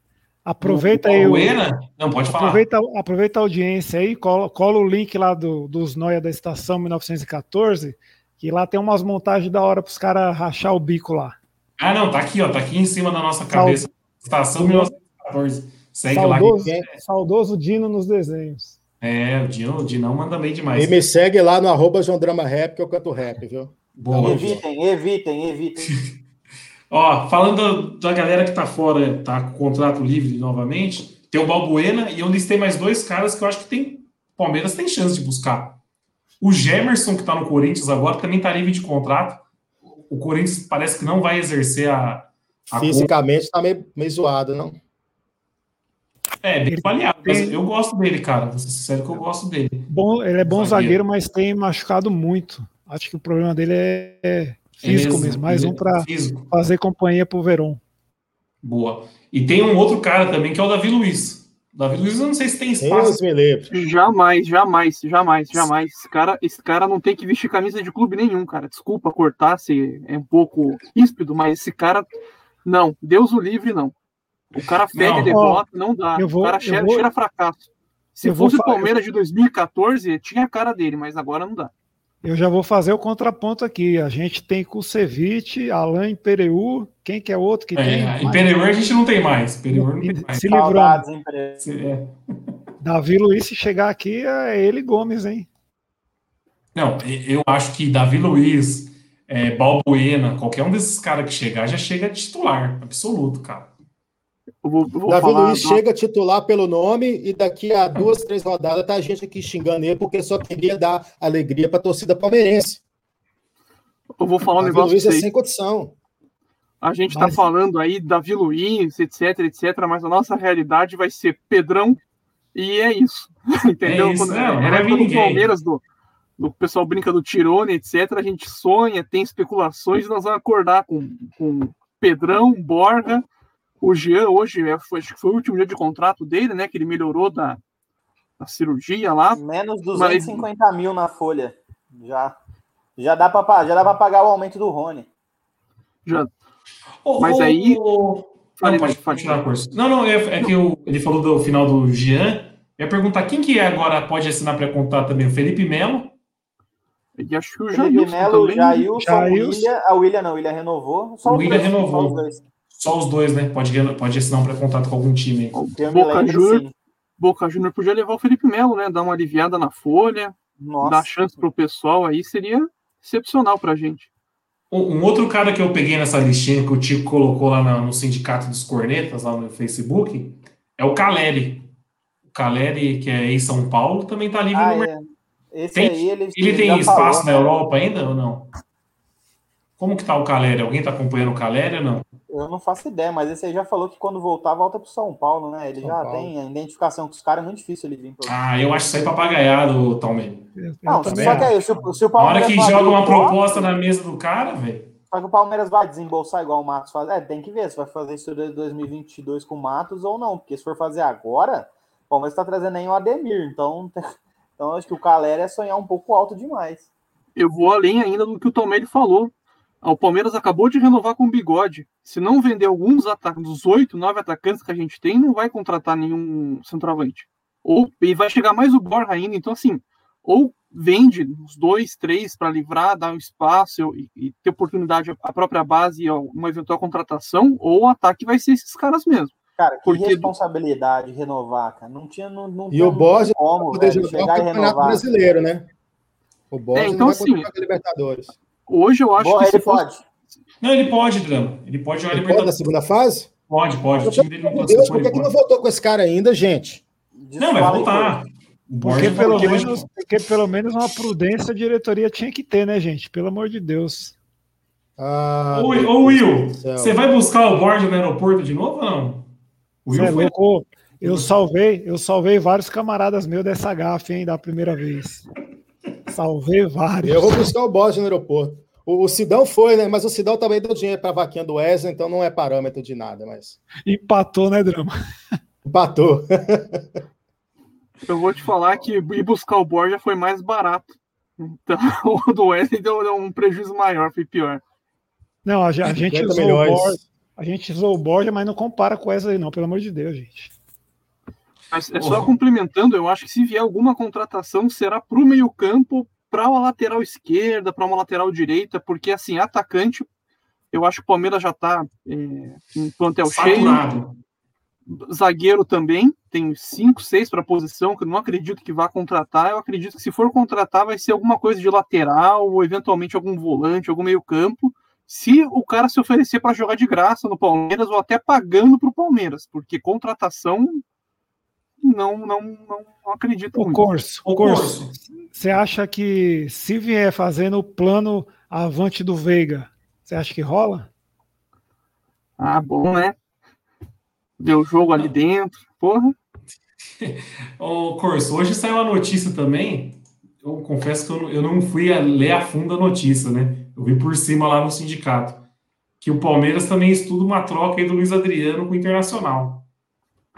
aproveita do aí o. Buena. Não, pode falar. Aproveita, aproveita a audiência aí, cola, cola o link lá do, dos Noia da Estação 1914, que lá tem umas montagens da hora para os caras rachar o bico lá. Ah, não, tá aqui, ó, tá aqui em cima da nossa cabeça. Estação 1914. Segue lá. Saudoso, saudoso Dino nos desenhos. É, o Dino, o Dinão manda bem demais. E me segue lá no arroba João Drama Rap, que eu canto rap, viu? Boa. Evitem, evitem, evitem. Ó, falando da galera que tá fora, tá com contrato livre novamente, tem o Balbuena e eu listei mais dois caras que eu acho que tem. Palmeiras tem chance de buscar. O Gemerson, que tá no Corinthians agora, também tá livre de contrato. O Corinthians parece que não vai exercer a. a Fisicamente tá meio, meio zoado, não? É, bem mas eu gosto dele, cara. Vou ser sincero que eu gosto dele. Bom, ele é bom Zagueiro. zagueiro, mas tem machucado muito. Acho que o problema dele é, é físico mesmo, mesmo. Mais um é para fazer companhia pro Verón. Boa. E tem um outro cara também que é o Davi Luiz. Davi Luiz, eu não sei se tem espaço. Deus me livre. Jamais, jamais, jamais, jamais. Esse cara, esse cara não tem que vestir camisa de clube nenhum, cara. Desculpa cortar se é um pouco ríspido, mas esse cara. Não, Deus o livre, não. O cara fede Não. derrota, não dá. vou- o cara cheira, vou- cheira fracasso. Se eu fosse o Palmeiras de 2014, tinha a cara dele, mas agora não dá. Eu já vou fazer o contraponto aqui. A gente tem Kusevich, Alain Pereu. Quem que é outro que tem? É, em Pereur a gente não tem mais. Pereur não tem mais. Se livrou. Saudades? É. Davi Luiz, se chegar aqui, é ele e Gomes, hein? Não, eu acho que Davi Luiz, é, Balbuena, qualquer um desses caras que chegar já chega titular, absoluto, cara. Eu vou, eu vou Davi falar, Luiz chega titular pelo nome e daqui a duas, três rodadas tá a gente aqui xingando ele porque só queria dar alegria para a torcida palmeirense. eu vou falar um Davi negócio Luiz é sem condição. A gente Mas- tá falando aí Davi Luiz, etc, etc, mas a nossa realidade vai ser Pedrão e é isso. Entendeu? É isso, Quando, não, era a época do. Palmeiras, do, do o pessoal brinca do Tirone, etc. A gente sonha, tem especulações, nós vamos acordar com, com Pedrão, Borja, o Jean hoje, é, foi, acho que foi o último dia de contrato dele, né? Que ele melhorou da, da cirurgia lá. Menos 250 mil na folha. Já, já dá para já dá para pagar o aumento do Rony. Já, Ô, Mas ô, aí- Fale, Não, pode continuar a curso. Não, não, é, é que eu- ele falou do final do Jean. Eu ia perguntar quem que agora pode assinar pré-contrato também? O Felipe Melo? e acho que o Felipe Jailson Melo, também. Jailson, Jailson. William. A William não, William renovou. Só O William renovou. só os dois. Só os dois, né? Pode, pode assinar um pré-contrato com algum time. Boca lembro, Junior. sim. Boca Júnior podia levar o Felipe Melo, né? Dar uma aliviada na folha, Nossa. dar chance pro pessoal aí, seria excepcional pra gente. Um um outro cara que eu peguei nessa listinha que o Tico colocou lá na- no Sindicato dos Cornetas, lá no Facebook, é o Caleri. O Caleri, que é em São Paulo, também tá livre Ah, no mercado. é. Esse Tem- aí, ele, Ele tem espaço falou, na? Europa ainda ou não? Como que tá o Caleri? Alguém tá acompanhando o Caleri ou não? Eu não faço ideia, mas esse aí já falou que quando voltar, volta pro São Paulo, né? Ele São já Paulo. tem a identificação com os caras, é muito difícil ele vir pro. Ah, eu acho isso aí papagaiado, Talmen. Eu não, só que acho. aí, se, o- se o Na hora Palmeiras que joga uma proposta na mesa do cara, velho. Só que o Palmeiras vai desembolsar igual o Matos faz. É, tem que ver se vai fazer isso em 2022 com o Matos ou não. Porque se for fazer agora, o Palmeiras tá trazendo aí o Ademir. Então, então acho que o Calera é sonhar um pouco alto demais. Eu vou além ainda do que o Tomelli falou. Ah, O Palmeiras acabou de renovar com o bigode. Se não vender alguns atacantes, dos oito, nove atacantes que a gente tem, não vai contratar nenhum centroavante. Ou e vai chegar mais o Borja ainda. Então, assim, ou vende os dois, três para livrar, dar um espaço e, e ter oportunidade à própria base e uma eventual contratação, ou o ataque vai ser esses caras mesmo. Cara, que Porque- responsabilidade renovar, cara. Não tinha, não, não E o Borja como, poder velho, jogar o chegar e Campeonato renovar. Brasileiro, né? O Borja É, então, não vai assim, Libertadores. Hoje eu acho Boa, que ele fosse- pode. Não, ele pode, Drama. Ele pode jogar Ele pode na segunda fase? Pode, pode. O time dele não Deus, ser por que, que não pode. voltou com esse cara ainda, gente? Não, vai voltar. Porque pelo, menos, porque pelo menos uma prudência a diretoria tinha que ter, né, gente? Pelo amor de Deus. Ah, ô, ô, Will, você vai buscar o Borja no aeroporto de novo ou não? O Will é foi... louco. Eu salvei, eu salvei vários camaradas meus dessa gafe, hein, da primeira vez. Salvei vários. Eu vou buscar o Borja no aeroporto. O, o Sidão foi, né? Mas o Sidão também deu dinheiro para a vaquinha do Wesley, então não é parâmetro de nada, mas. Empatou, né, Drama? Empatou. Eu vou te falar que ir buscar o Borja foi mais barato. Então, o do Wesley deu, deu um prejuízo maior, foi pior. Não, a, a gente usou o Borja, a gente usou o Borja, mas não compara com o Wesley, não, pelo amor de Deus, gente. Mas é só complementando, eu acho que se vier alguma contratação, será para o meio-campo, para uma lateral esquerda, para uma lateral direita, porque assim, atacante, eu acho que o Palmeiras já está é, em plantel Saturado. cheio zagueiro também, tem cinco, seis para posição, que eu não acredito que vá contratar. Eu acredito que se for contratar, vai ser alguma coisa de lateral, ou eventualmente algum volante, algum meio-campo. Se o cara se oferecer para jogar de graça no Palmeiras, ou até pagando para o Palmeiras, porque contratação não, não, não, não acredito o muito. Curso, o curso. Você acha que se vier fazendo o plano avante do Veiga, você acha que rola? Ah, bom, né? o jogo ali dentro, porra. Ô, Corso, hoje saiu a notícia também. Eu confesso que eu não, eu não fui a ler a fundo a notícia, né? Eu vi por cima lá no sindicato. Que o Palmeiras também estuda uma troca aí do Luiz Adriano com o Internacional.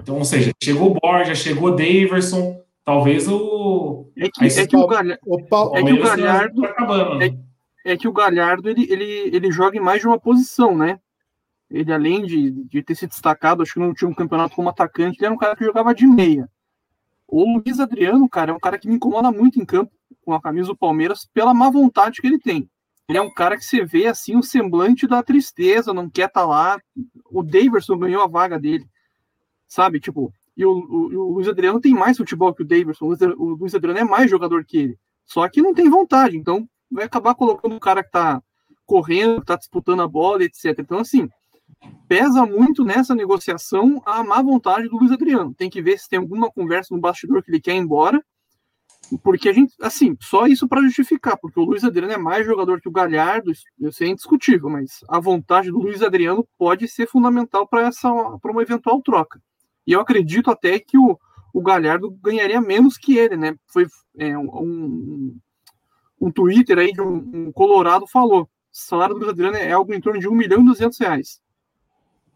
Então, ou seja, chegou Borja, chegou Daverson, talvez o. É que, é que o, Galha... o, é que o Galhardo. Tá acabando, né? é, é, que o Galhardo ele, ele, ele joga em mais de uma posição, né? Ele, além de, de ter se destacado, acho que não tinha um campeonato como atacante, ele era um cara que jogava de meia. O Luiz Adriano, cara, é um cara que me incomoda muito em campo com a camisa do Palmeiras pela má vontade que ele tem. Ele é um cara que você vê assim o semblante da tristeza, não quer estar tá lá. O Daverson ganhou a vaga dele, sabe? Tipo, e o, o, o Luiz Adriano tem mais futebol que o Daverson. O Luiz Adriano é mais jogador que ele. Só que não tem vontade, então vai acabar colocando o cara que tá correndo, que tá disputando a bola, etc. Então, assim, pesa muito nessa negociação a má vontade do Luiz Adriano. Tem que ver se tem alguma conversa no bastidor que ele quer ir embora. Porque a gente, assim, só isso para justificar, porque o Luiz Adriano é mais jogador que o Galhardo, isso é indiscutível, mas a vontade do Luiz Adriano pode ser fundamental para essa para uma eventual troca. E eu acredito até que o, o Galhardo ganharia menos que ele, né? Foi é, um, um, um Twitter aí de um, um Colorado falou: o salário do Luiz Adriano é algo em torno de 1 milhão e 200 reais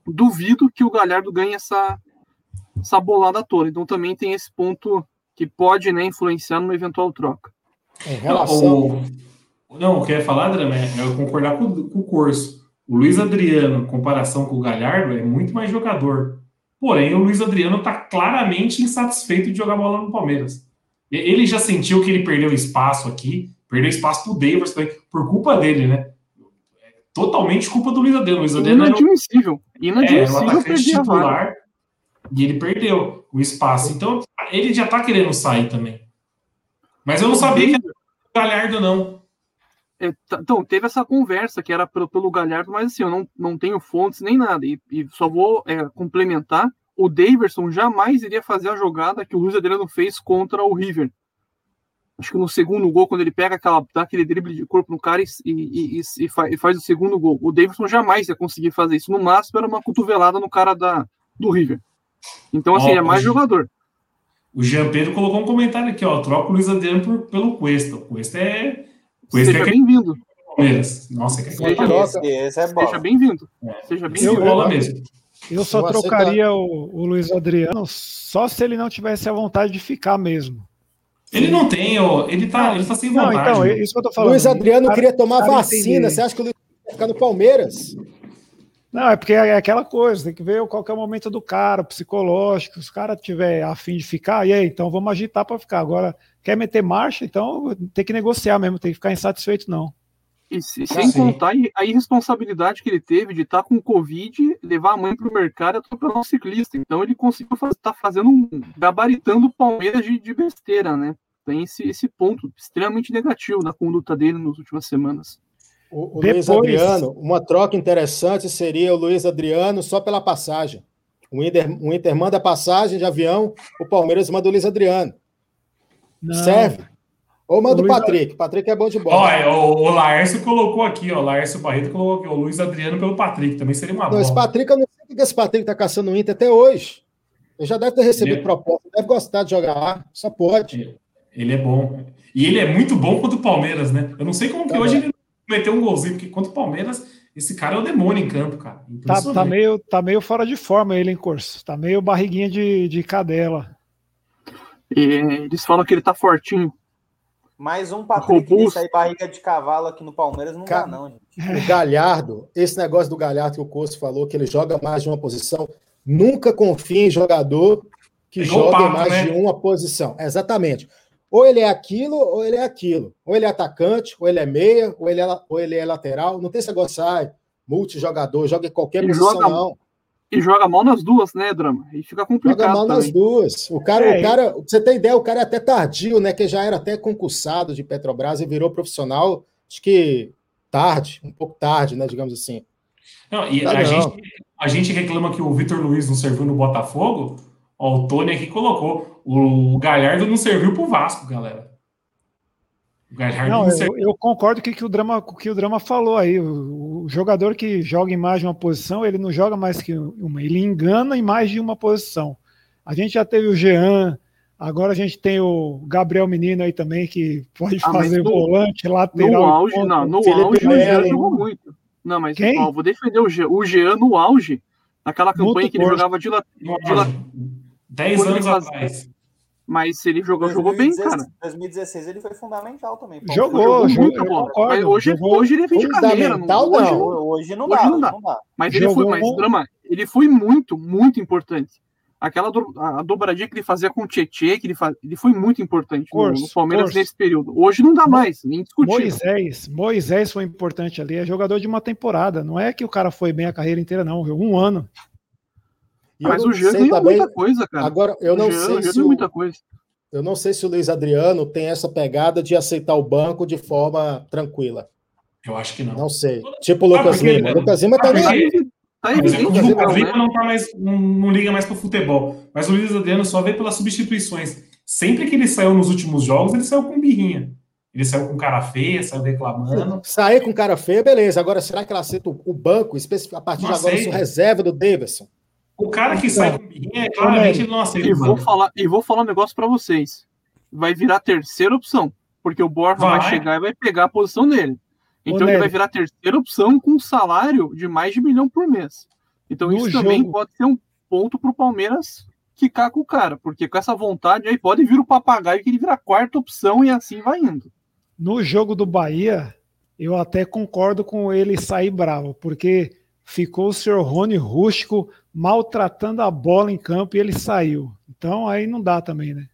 duvido que o Galhardo ganhe essa, essa bolada toda. Então também tem esse ponto que pode né, influenciar numa eventual troca. Em relação. Não, não eu queria falar, Drama, é eu concordar com, com o curso. O Luiz Adriano, em comparação com o Galhardo, é muito mais jogador. Porém, o Luiz Adriano está claramente insatisfeito de jogar bola no Palmeiras. Ele já sentiu que ele perdeu espaço aqui, perdeu espaço para o Davis por culpa dele, né? totalmente culpa do Luiz Adriano. Luiz Adriano inadmissível. Inadmissível. É, titular e ele perdeu o espaço. Então, ele já tá querendo sair também. Mas eu não sabia que era o Galhardo, não. É, então, teve essa conversa que era pelo, pelo Galhardo, mas assim, eu não, não tenho fontes nem nada. E, e só vou é, complementar. O Daverson jamais iria fazer a jogada que o Luiz Adriano fez contra o River acho que no segundo gol, quando ele pega aquela, dá aquele drible de corpo no cara e, e, e, e, faz, o segundo gol. O Davidson jamais ia conseguir fazer isso. No máximo era uma cotovelada no cara da, do River. Então, assim, ó, é mais jogador. O Jean Pedro colocou um comentário aqui, ó. Troca o Luiz Adriano por, pelo Cuesta. O Cuesta é. Cuesta Seja é bem-vindo. Nossa, que Seja, esse, é Seja bem-vindo. É. Seja bem-vindo. Eu, mesmo. Eu só trocaria o, o Luiz Adriano só se ele não tivesse a vontade de ficar mesmo. Ele não tem, ó, ele tá, ele tá sem vontade. Não, então, isso que eu tô falando. Luiz Adriano cara, queria tomar vacina. Você acha que o Luiz vai ficar no Palmeiras? Não, é porque é aquela coisa, tem que ver qual que é o momento do cara, psicológico. Se o cara tiver afim de ficar, e aí, então vamos agitar para ficar. Agora, quer meter marcha, então tem que negociar mesmo, tem que ficar insatisfeito, não. E se, sem contar a irresponsabilidade que ele teve de estar tá com Covid, levar a mãe para o mercado e atropelar um ciclista. Então ele conseguiu estar tá fazendo um. gabaritando o Palmeiras de, de, besteira, né? Tem esse, esse ponto extremamente negativo da conduta dele nas últimas semanas. O, o Depois... Luiz Adriano, uma troca interessante seria o Luiz Adriano só pela passagem. O Inter, o Inter manda passagem de avião, o Palmeiras manda o Luiz Adriano. Não. Serve. Ou manda o Patrick. Patrick é bom de bola. É, o, o Laércio colocou aqui, ó. O Laércio Barreto colocou aqui, o Luiz Adriano pelo Patrick. Também seria uma não, bola. Esse Patrick, eu não sei porque esse Patrick tá caçando o Inter até hoje. Ele já deve ter recebido Ele- proposta, deve gostar de jogar lá. Só pode. Ele- Ele é bom. E ele é muito bom contra o Palmeiras, né? Eu não sei como que Tá hoje ele meteu um golzinho, porque contra o Palmeiras, esse cara é o demônio em campo, cara. Tá, tá, meio, tá meio fora de forma ele, hein, Corso? Tá meio barriguinha de, de cadela. E eles falam que ele tá fortinho. Mais um Patrick Robusto. desse aí, barriga de cavalo aqui no Palmeiras, não Ca- dá, não, gente. O Galhardo, esse negócio do Galhardo que o Coço falou, que ele joga mais de uma posição, nunca confie em jogador que É joga mais né? de uma posição. Exatamente. Ou ele é aquilo, ou ele é aquilo. Ou ele é atacante, ou ele é meia, ou ele é, ou ele é lateral. Não tem esse negócio, sai, multijogador, joga em qualquer Ele posição, joga- não. E joga mal nas duas, né, Drama? E fica Joga complicado mal nas também. duas. O cara, É, o cara, pra você tem ideia, o cara é até tardio, né? Que já era até concursado de Petrobras e virou profissional, acho que tarde, um pouco tarde, né? Digamos assim. Não, e Tá a, não. gente, a gente reclama que o Vitor Luiz não serviu no Botafogo. Ó, o Tony aqui colocou. O Galhardo não serviu pro Vasco, galera. O Galhardo não, Não, serviu. eu, eu concordo com o que o drama, com o que o drama falou aí. O, o jogador que joga em mais de uma posição, ele não joga mais que uma, ele engana em mais de uma posição. A gente já teve o Jean, agora a gente tem o Gabriel Menino aí também, que pode Ah, fazer no- volante, lateral. No auge, ponta. não, no Felipe auge o Jean Melo. jogou muito. Não, mas Quem? ó, eu vou defender o Jean. O Jean no auge, naquela campanha Muito que ele forte. jogava de, la- de la- 10 Quando anos atrás. Mas ele jogou, jogou bem, 2016 cara. 2016 ele foi fundamental também. pô. Jogou, Jogou muito bom. concordo. Mas hoje, Jogou hoje ele vem de cadeira. fundamental, hoje, não. Hoje não Hoje dá, não hoje dá. não dá. Mas ele foi, mas drama, ele foi muito, muito importante. Aquela do, a dobradinha que ele fazia com o Tietê, que ele, faz, ele foi muito importante no, Corso, no Palmeiras nesse período. Hoje não dá mais, nem discutir. Moisés, Moisés foi importante ali, é jogador de uma temporada. Não é que o cara foi bem a carreira inteira, não. Um ano. E Mas o Jean ganhou também- muita coisa, cara. Agora, eu não Jean, sei Jean se o, muita coisa. eu não sei se o Luiz Adriano tem essa pegada de aceitar o banco de forma tranquila. Eu acho que não. Não sei. Tipo o Lucas porque- Lima. O Lucas Lima tá Ah, porque- aí. Tá evidente, o Lucas? Lima não, tá mais, não, não liga mais pro futebol. Mas o Luiz Adriano só vê pelas substituições. Sempre que ele saiu nos últimos jogos, ele saiu com birrinha. Ele saiu com cara feia, saiu reclamando. Sair com cara feia, beleza. Agora, será que ela aceita o banco, a partir Não de agora, aceita. sua reserva do Davidson? O cara que sai com birrinha, claramente ele não aceita E o vou falar, e vou falar um negócio pra vocês. Vai virar a terceira opção, porque o Borja vai, Vai. chegar e vai pegar a posição dele. Então Ô, ele vai virar a terceira opção com um salário de mais de milhão por mês. Então No isso também jogo- pode ser um ponto pro Palmeiras quicar com o cara, porque com essa vontade aí pode vir o papagaio que ele vira a quarta opção e assim vai indo. No jogo do Bahia, eu até concordo com ele sair bravo, porque ficou o senhor Rony Rústico maltratando a bola em campo e ele saiu. Então aí não dá também, né?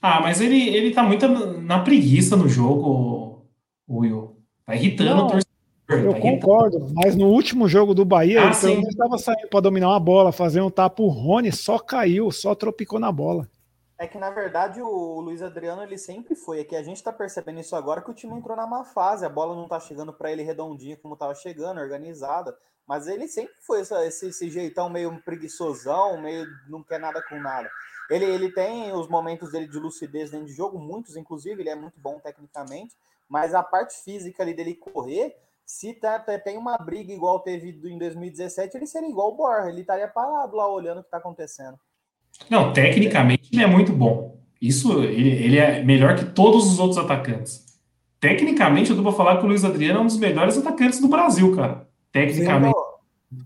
Ah, mas ele, ele tá muito na preguiça no jogo, Will. Tá irritando Não, o torcedor. Eu tá irritando. concordo, mas no último jogo do Bahia, Ah, ele estava saindo para dominar uma bola, fazer um tapa. O Rony só caiu, só tropicou na bola. É que, na verdade, o Luiz Adriano ele sempre foi. É que a gente tá percebendo isso agora que o time entrou na má fase. A bola não tá chegando para ele redondinha como tava chegando, organizada. Mas ele sempre foi essa- esse, esse jeitão meio preguiçosão, meio não quer nada com nada. Ele, ele tem os momentos dele de lucidez dentro de jogo, muitos, inclusive, ele é muito bom tecnicamente. Mas a parte física ali dele correr, se tá- tá- tem uma briga igual teve em 2017, ele seria igual o Borja. Ele estaria parado lá olhando o que tá acontecendo. Não, tecnicamente ele é muito bom. Isso, ele, ele é melhor que todos os outros atacantes. Tecnicamente, eu tô pra falar que o Luiz Adriano é um dos melhores atacantes do Brasil, cara. Tecnicamente.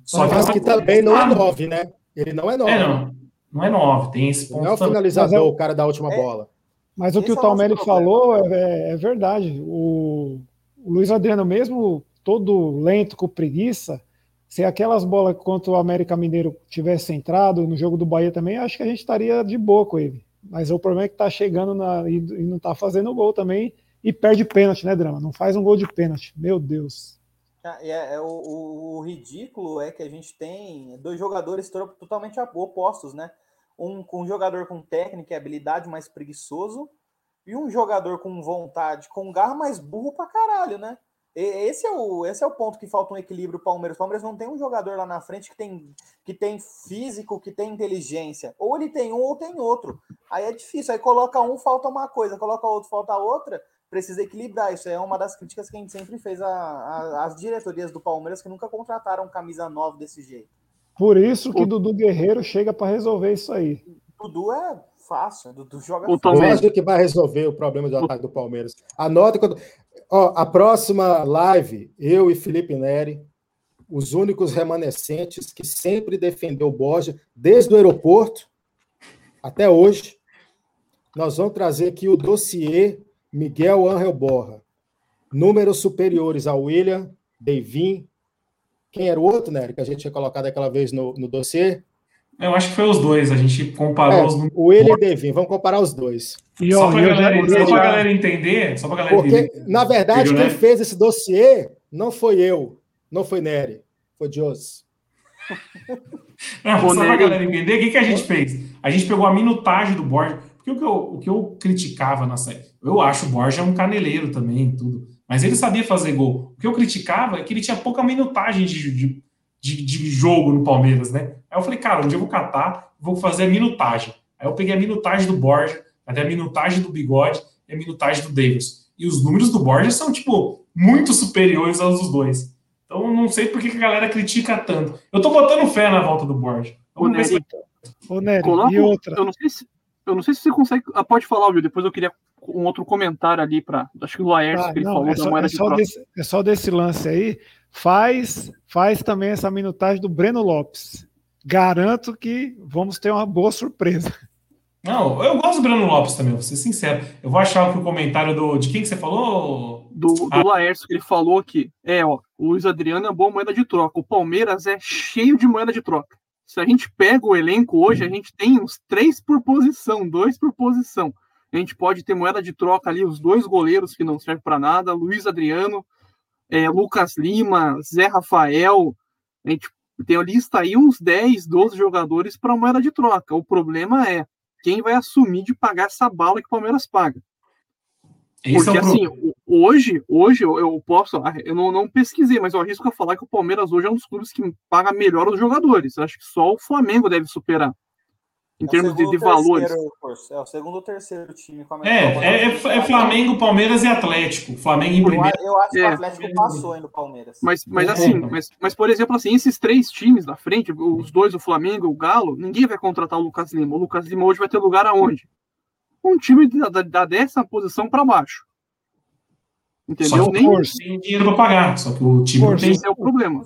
Só Mas que também não é Ah, 9, né? Ele não é 9. É, não. Não é nove, tem esse Ele ponto não é o finalizador, é o- cara da última É. bola. Mas o que o é o Talmelli problema. falou é, é verdade. O, o Luiz Adriano, mesmo todo lento, com preguiça, se aquelas bolas contra o América Mineiro tivesse entrado no jogo do Bahia também, acho que a gente estaria de boa com ele. Mas o problema é que tá chegando na, e, e não tá fazendo gol também e perde pênalti, né, Drama? Não faz um gol de pênalti. Meu Deus. Ah, É, é o, o- o ridículo é que a gente tem dois jogadores to- totalmente opostos, né? Um, um jogador com técnica e habilidade mais preguiçoso e um jogador com vontade, com garra mais burro pra caralho, né? Esse é, o, esse é o ponto que falta um equilíbrio. O Palmeiras. O Palmeiras não tem um jogador lá na frente que tem, que tem físico, que tem inteligência. Ou ele tem um ou tem outro. Aí é difícil. Aí coloca um, falta uma coisa. Coloca outro, falta outra. Precisa equilibrar. Isso é uma das críticas que a gente sempre fez às diretorias do Palmeiras, que nunca contrataram camisa nova desse jeito. Por isso que o Dudu Guerreiro chega para resolver isso aí. Dudu é fácil. Dudu joga o Palmeiras que vai resolver o problema do ataque do Palmeiras. Anota quando. Ó, a próxima live, eu e Felipe Neri, os únicos remanescentes que sempre defendeu o Borja, desde o aeroporto até hoje. Nós vamos trazer aqui o dossiê Miguel Angel Borra. Números superiores ao William, Devin. Quem era o outro, Nery, que a gente tinha colocado aquela vez no, no dossiê? Eu acho que foi os dois, a gente comparou é, os números. O William e Devin, vamos comparar os dois. E, só para galera, já... a galera entender, só para galera Porque, entender. na verdade, quem né? fez esse dossiê não foi eu, não foi Nery, foi Jos. Não, só para galera entender, o que, que a gente fez? A gente pegou a minutagem do Borja, porque o que eu, o que eu criticava na série, eu acho o Borja um caneleiro também, tudo, mas ele sabia fazer gol. O que eu criticava é que ele tinha pouca minutagem de, de, de, de jogo no Palmeiras, né? Aí eu falei, cara, um dia eu vou catar, vou fazer a minutagem. Aí eu peguei a minutagem do Borja, até a minutagem do Bigode e a minutagem do Davis. E os números do Borja são, tipo, muito superiores aos dos dois. Então, não sei por que a galera critica tanto. Eu tô botando fé na volta do Borja. Ô, Nery, Ô, Nery Coloca, e outra? Eu não, sei se, eu não sei se você consegue... Ah, pode falar, Will, depois eu queria um outro comentário ali para... Acho que o Laércio, ah, que ele não, falou é só, moeda é só, desse, é só desse lance aí. Faz, faz também essa minutagem do Breno Lopes. Garanto que vamos ter uma boa surpresa. Não, eu gosto do Breno Lopes também, vou ser sincero. Eu vou achar que o comentário do. De quem que você falou? Do, do ah. Laércio, que ele falou que é, ó, o Luiz Adriano é boa moeda de troca. O Palmeiras é cheio de moeda de troca. Se a gente pega o elenco hoje, a gente tem uns três por posição, dois por posição. A gente pode ter moeda de troca ali, os dois goleiros que não servem para nada, Luiz Adriano, é, Lucas Lima, Zé Rafael. A gente tem a lista aí uns 10, 12 jogadores para moeda de troca. O problema é quem vai assumir de pagar essa bala que o Palmeiras paga. Esse Porque é assim, hoje, hoje eu, posso, eu não, não, pesquisei, mas eu arrisco a falar que o Palmeiras hoje é um dos clubes que paga melhor os jogadores. Acho que só o Flamengo deve superar em é termos de, de valores. É o segundo ou terceiro time. É, é, é, é, Flamengo, Palmeiras e Atlético. Flamengo em primeiro. Eu acho que o é. Atlético passou aí no Palmeiras. Mas, mas assim, mas, mas por exemplo, assim, esses três times da frente, os dois, o Flamengo, o Galo, ninguém vai contratar o Lucas Lima. O Lucas Lima hoje vai ter lugar aonde? Um time da, da, da décima posição para baixo. Entendeu? Só que Nem tem dinheiro para pagar, só que o time não tem. Esse é o problema.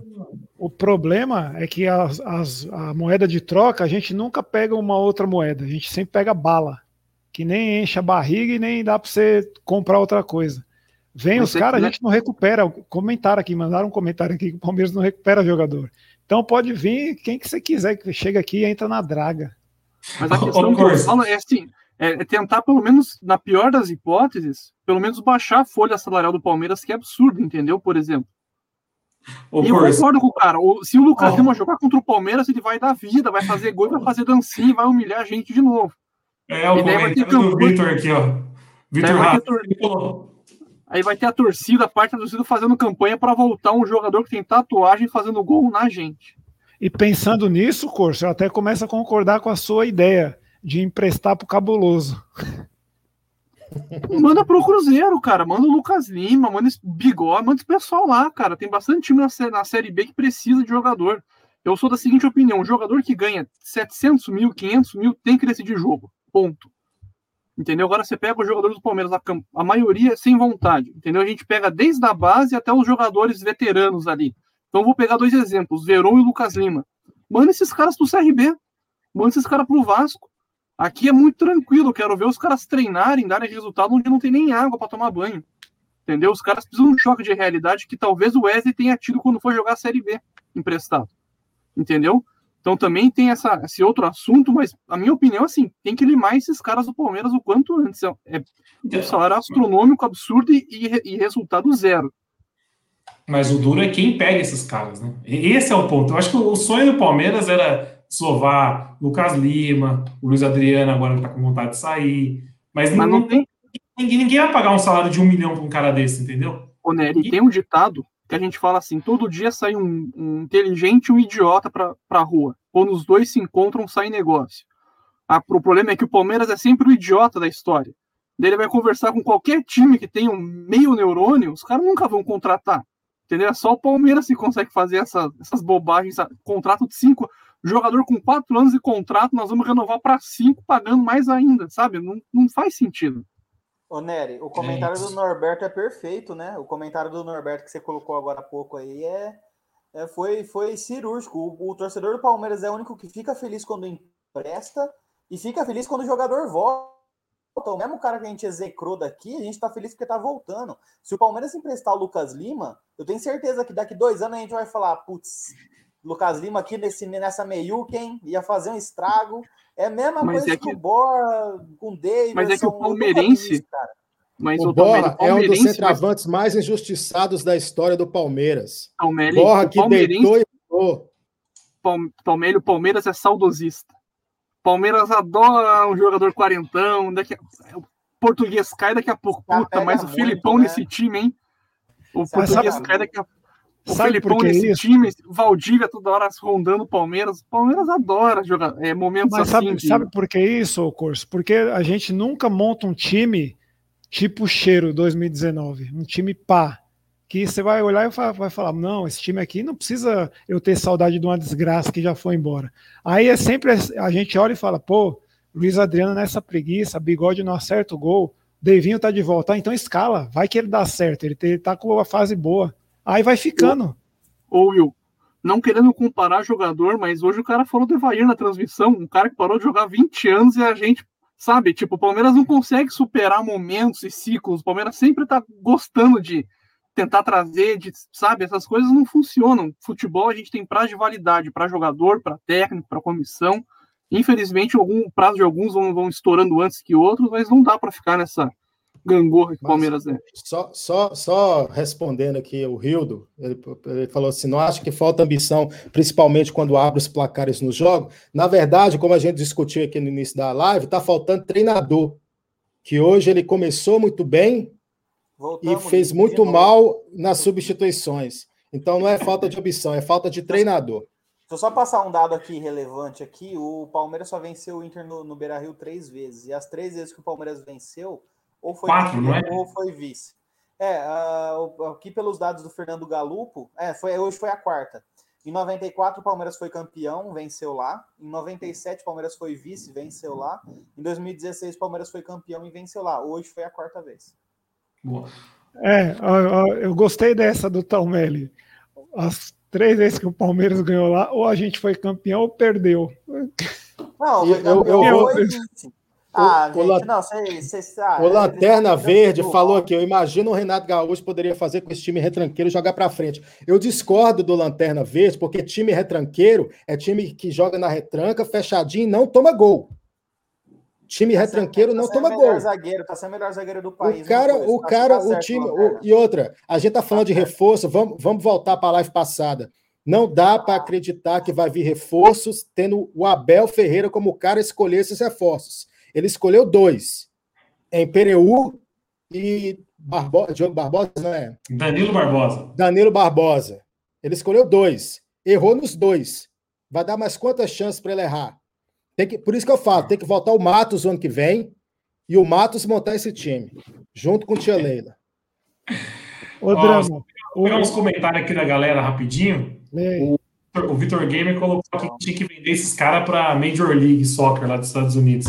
O problema é que as, as, a moeda de troca, a gente nunca pega uma outra moeda, a gente sempre pega bala, que nem enche a barriga e nem dá para você comprar outra coisa. Vem Mas os caras, a gente não recupera. Comentaram aqui, mandaram um comentário aqui que o Palmeiras não recupera jogador. Então pode vir quem que você quiser que chega aqui e entra na draga. Mas a questão que eu falo é assim: é, é, tentar, pelo menos, na pior das hipóteses, pelo menos baixar a folha salarial do Palmeiras, que é absurdo, entendeu? Por exemplo. E eu concordo com o cara. Se o Lucas oh. Lima jogar contra o Palmeiras, ele vai dar vida, vai fazer gol, vai fazer dancinha, vai humilhar a gente de novo. É, o comentário do Vitor aqui, ó. Vitor vai tor... Aí vai ter a torcida, a parte da torcida fazendo campanha para voltar um jogador que tem tatuagem fazendo gol na gente. E pensando nisso, Corso, eu até começo a concordar com a sua ideia de emprestar pro cabuloso. Manda pro Cruzeiro, cara. Manda o Lucas Lima, manda esse Bigode, manda esse pessoal lá, cara. Tem bastante time na, na Série B que precisa de jogador. Eu sou da seguinte opinião: um jogador que ganha 700 mil, 500 mil tem que decidir jogo. Ponto. Entendeu? Agora você pega os jogadores do Palmeiras, a, a maioria sem vontade. Entendeu? A gente pega desde a base até os jogadores veteranos ali. Então vou pegar dois exemplos: Verón e Lucas Lima. Manda esses caras pro CRB. Manda esses caras pro Vasco. Aqui é muito tranquilo, quero ver os caras treinarem, darem resultado onde não tem nem água para tomar banho. Entendeu? Os caras precisam de um choque de realidade que talvez o Wesley tenha tido quando foi jogar a Série B emprestado. Entendeu? Então também tem essa, esse outro assunto, mas a minha opinião, assim, tem que limar esses caras do Palmeiras o quanto antes. É, é um salário astronômico, absurdo e, e, resultado zero. Mas o duro é quem pega esses caras, né? Esse é o ponto. Eu acho que o sonho do Palmeiras era Sovar, Lucas Lima, o Luiz Adriano agora está com vontade de sair. Mas, mas não, tem. Ninguém, ninguém vai pagar um salário de um milhão para um cara desse, entendeu? Ô, Nery, tem um ditado que a gente fala assim: todo dia sai um, um inteligente e um idiota pra, pra rua. Quando os dois se encontram, sai negócio. Ah, o problema é que o Palmeiras é sempre o idiota da história. Daí ele vai conversar com qualquer time que tenha um meio neurônio, os caras nunca vão contratar. Entendeu? É só o Palmeiras que consegue fazer essa, essas bobagens. Contrato de cinco. Jogador com quatro anos de contrato, nós vamos renovar para cinco, pagando mais ainda, sabe? Não, não faz sentido. Ô, Nery, o comentário do Norberto é perfeito, né? O comentário do Norberto que você colocou agora há pouco aí é, é foi, foi cirúrgico. O, o, torcedor do Palmeiras é o único que fica feliz quando empresta e fica feliz quando o jogador volta. O mesmo cara que a gente execrou daqui, a gente tá feliz porque tá voltando. Se o Palmeiras emprestar o Lucas Lima, eu tenho certeza que daqui dois anos a gente vai falar, putz, Lucas Lima aqui nesse, nessa meiuca, hein? Ia fazer um estrago. É a mesma mas coisa é que, que o Borra com o David. Mas é que o palmeirense. Mas o, o Borra é um dos centroavantes mas... mais injustiçados da história do Palmeiras. Palmeiras, Borra que deitou e Palmeiras, o Palmeiras é saudosista. Palmeiras adora um jogador quarentão. Daqui a... O português cai daqui a pouco. Puta, mas o Filipão né? nesse time, hein? O português cai daqui a o Sabe Felipão nesse isso? time, Valdívia toda hora rondando o Palmeiras. O Palmeiras adora jogar é, momentos Mas assim. Sabe, de... sabe por que isso, Curso? Porque a gente nunca monta um time tipo Cheiro 2019, um time pá. Que você vai olhar e vai falar: não, esse time aqui não precisa eu ter saudade de uma desgraça que já foi embora. Aí é sempre a gente olha e fala: pô, Luiz Adriano nessa preguiça, bigode não acerta o gol, Devinho tá de volta. Ah, então escala, vai que ele dá certo, ele, ele tá com a fase boa. Aí vai ficando. Ô, Will, não querendo comparar jogador, mas hoje o cara falou do Evair na transmissão, um cara que parou de jogar 20 anos e a gente, sabe, tipo, o Palmeiras não consegue superar momentos e ciclos. O Palmeiras sempre tá gostando de tentar trazer, de, sabe, essas coisas não funcionam. Futebol a gente tem prazo de validade para jogador, para técnico, para comissão. Infelizmente, algum prazo de alguns vão, vão estourando antes que outros, mas não dá para ficar nessa gangorra que o Palmeiras é. Só, só, só respondendo aqui o Rildo, ele, ele, falou assim: não acho que falta ambição, principalmente quando abre os placares no jogo. Na verdade, como a gente discutiu aqui no início da live, está faltando treinador. Que hoje ele começou muito bem Voltamos, e fez muito mal nas substituições. Então não é falta de ambição, é falta de treinador. Deixa eu só passar um dado aqui relevante aqui. O Palmeiras só venceu o Inter no, no Beira Rio três vezes. E as três vezes que o Palmeiras venceu, ou foi Quatro, não é? ou foi vice. É, uh, aqui pelos dados do Fernando Galupo, é, foi, hoje foi a quarta. Em 94, o Palmeiras foi campeão, venceu lá. Em 97, o Palmeiras foi vice, venceu lá. Em 2016, o Palmeiras foi campeão e venceu lá. Hoje foi a quarta vez. Boa. É, eu gostei dessa do Talmelli. As três vezes que o Palmeiras ganhou lá, ou a gente foi campeão ou perdeu. Não, eu, eu, eu, eu, ah, o, gente, não, cê, cê, ah, o Lanterna Verde falou aqui: eu imagino o Renato Gaúcho poderia fazer com esse time retranqueiro jogar para frente. Eu discordo do Lanterna Verde, porque time retranqueiro é time que joga na retranca, fechadinho e não toma gol. Time tá retranqueiro sendo, tá não toma gol. Zagueiro, tá sendo o melhor zagueiro do país. O cara, o cara, o time. O, e outra, a gente tá falando tá de reforço, vamos, vamos voltar para a live passada. Não dá para acreditar que vai vir reforços tendo o Abel Ferreira como o cara escolher esses reforços. Ele escolheu dois. Em Pereu e Barbosa, Diogo Barbosa, não é? Danilo Barbosa. Danilo Barbosa. Ele escolheu dois. Errou nos dois. Vai dar mais quantas chances para ele errar? Tem que, por isso que eu falo, tem que voltar o Matos o ano que vem e o Matos montar esse time, junto com o Tia Leila. Ô, Drama. Vou pegar uns comentários aqui da galera rapidinho. O, o Vitor Gamer colocou que tinha que vender esses caras para Major League Soccer lá dos Estados Unidos.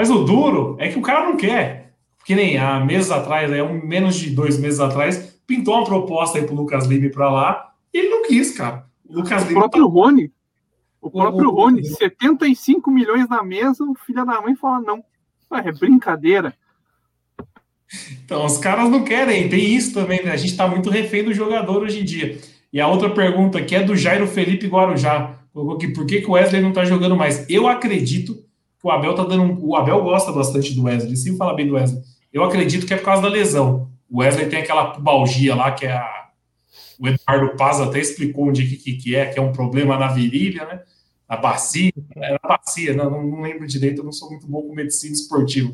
Mas o duro é que o cara não quer. Que nem há meses atrás, é um, menos de dois meses atrás, pintou uma proposta aí pro Lucas Lima para lá e ele não quis, cara. O Lucas Lima. O próprio tá... Rony. O próprio o, Rony, 75 milhões na mesa, o filho da mãe fala não. É brincadeira. Então, os caras não querem, tem isso também, né? A gente tá muito refém do jogador hoje em dia. E a outra pergunta aqui é do Jairo Felipe Guarujá. Por que, que o Wesley não tá jogando mais? Eu acredito o Abel tá dando. Um, o Abel gosta bastante do Wesley, sim falar bem do Wesley. Eu acredito que é por causa da lesão. O Wesley tem aquela pubalgia lá, que é a. O Eduardo Paz até explicou onde que, que é, que é um problema na virilha, né? Na bacia, é na bacia, não, não lembro direito, eu não sou muito bom com medicina esportiva.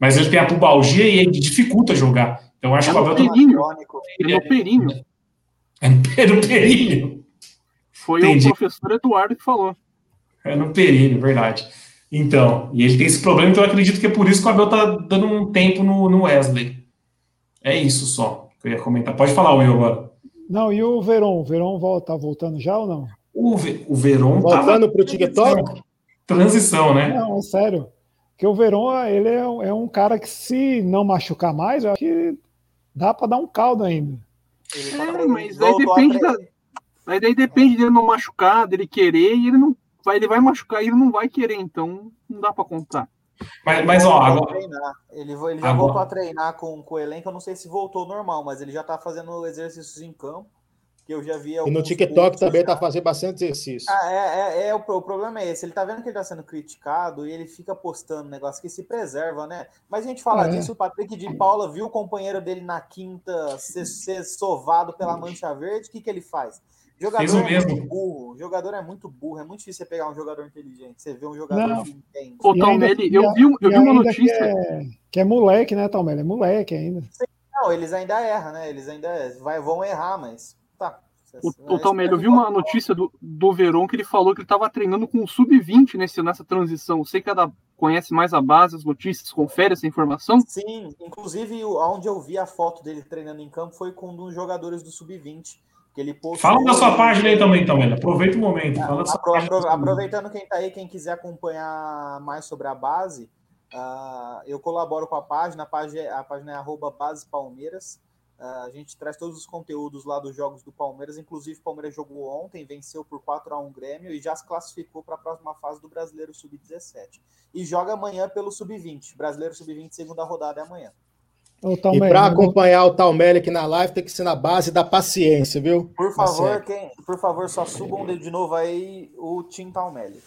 Mas ele tem a pubalgia e ele dificulta jogar. Então acho É que o Abel tá... É no períneo. É no períneo. Foi Entendi. o professor Eduardo que falou. É no períneo, verdade. Então, e ele tem esse problema, então eu acredito que é por isso que o Abel tá dando um tempo no, no Wesley. É isso só que eu ia comentar. Pode falar, Will, agora. Não, e o Veron? O Veron volta, tá voltando já ou não? O, Ve- o Veron Voltando tava pro TikTok? transição, né? Não, é sério. Porque o Veron, ele é, um- é um cara que se não machucar mais, eu acho que dá pra dar um caldo ainda. É, mas aí depende da. Mas daí depende dele não machucar, dele querer, e ele não. Vai, ele vai machucar e ele não vai querer, então não dá pra contar. Mas, mas ó, agora. Ele, ele já Agora- voltou a treinar com, com o elenco. Eu não sei se voltou normal, mas ele já tá fazendo exercícios em campo. Que eu já vi E no TikTok também já. tá fazendo bastante exercício. Ah, é, é, é, o, o problema é esse. Ele tá vendo que ele tá sendo criticado e ele fica postando negócio que se preserva, né? Mas a gente fala É. disso, o Patrick de Paula viu o companheiro dele na quinta ser, ser sovado pela mancha verde, o que, que ele faz? Jogador Fez o é mesmo. muito burro. O jogador é muito burro. É muito difícil você pegar um jogador inteligente. Você vê um jogador Não. que entende. Ô, Talmelli, eu vi, um- eu vi uma notícia. Que é, que é moleque, né, Talmelli? É moleque ainda. Não, eles ainda erram, né? Eles ainda vai, vão errar, mas tá. O, o Talmelli, eu vi uma notícia do, do Veron que ele falou que ele estava treinando com o Sub-20 nesse, nessa transição. Você que é da- conhece mais a base, as notícias, confere essa informação? Sim, inclusive onde eu vi a foto dele treinando em campo foi com um dos jogadores do Sub-20. Que ele postou- fala da sua página aí também, então, Mela. Aproveita o momento. Apro- apro- aproveitando quem tá aí, quem quiser acompanhar mais sobre a base, ah, eu colaboro com a página, a página, a página é arroba Base Palmeiras. Ah, a gente traz todos os conteúdos lá dos jogos do Palmeiras, inclusive o Palmeiras jogou ontem, venceu por 4 a 1 Grêmio e já se classificou para a próxima fase do Brasileiro Sub-17. E joga amanhã pelo Sub-20. Brasileiro Sub-20, segunda rodada é amanhã. E para mas- acompanhar o Talmelli aqui na live, tem que ser na base da paciência, viu? Por Tá favor, quem, por favor, só subam de novo aí o Tim Talmelli.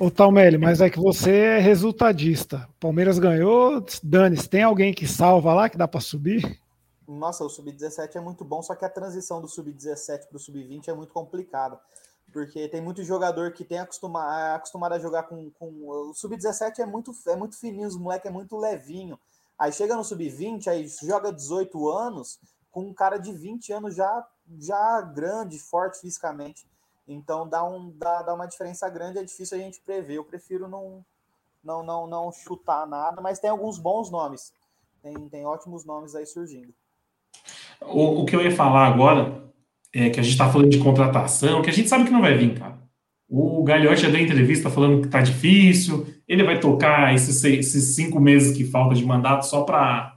Ô, Talmelli, mas é que você é resultadista. Palmeiras ganhou, dane-se. Tem alguém que salva lá, que dá pra subir? Nossa, o Sub-17 é muito bom, só que a transição do Sub-17 para o Sub-20 é muito complicada. Porque tem muito jogador que tem acostuma, é acostumado a jogar com. com o Sub-17 é muito, é muito fininho, os moleques é muito levinho. Aí chega no Sub-20, aí joga 18 anos, com um cara de 20 anos já, já grande, forte fisicamente. Então dá, um, dá, dá uma diferença grande, é difícil a gente prever. Eu prefiro não, não, não, não chutar nada, mas tem alguns bons nomes. Tem, tem ótimos nomes aí surgindo. O, o que eu ia falar agora é que a gente tá falando de contratação, que a gente sabe que não vai vir, cara. O Gagliotti já deu entrevista falando que tá difícil, ele vai tocar esses, seis- esses cinco meses que falta de mandato só para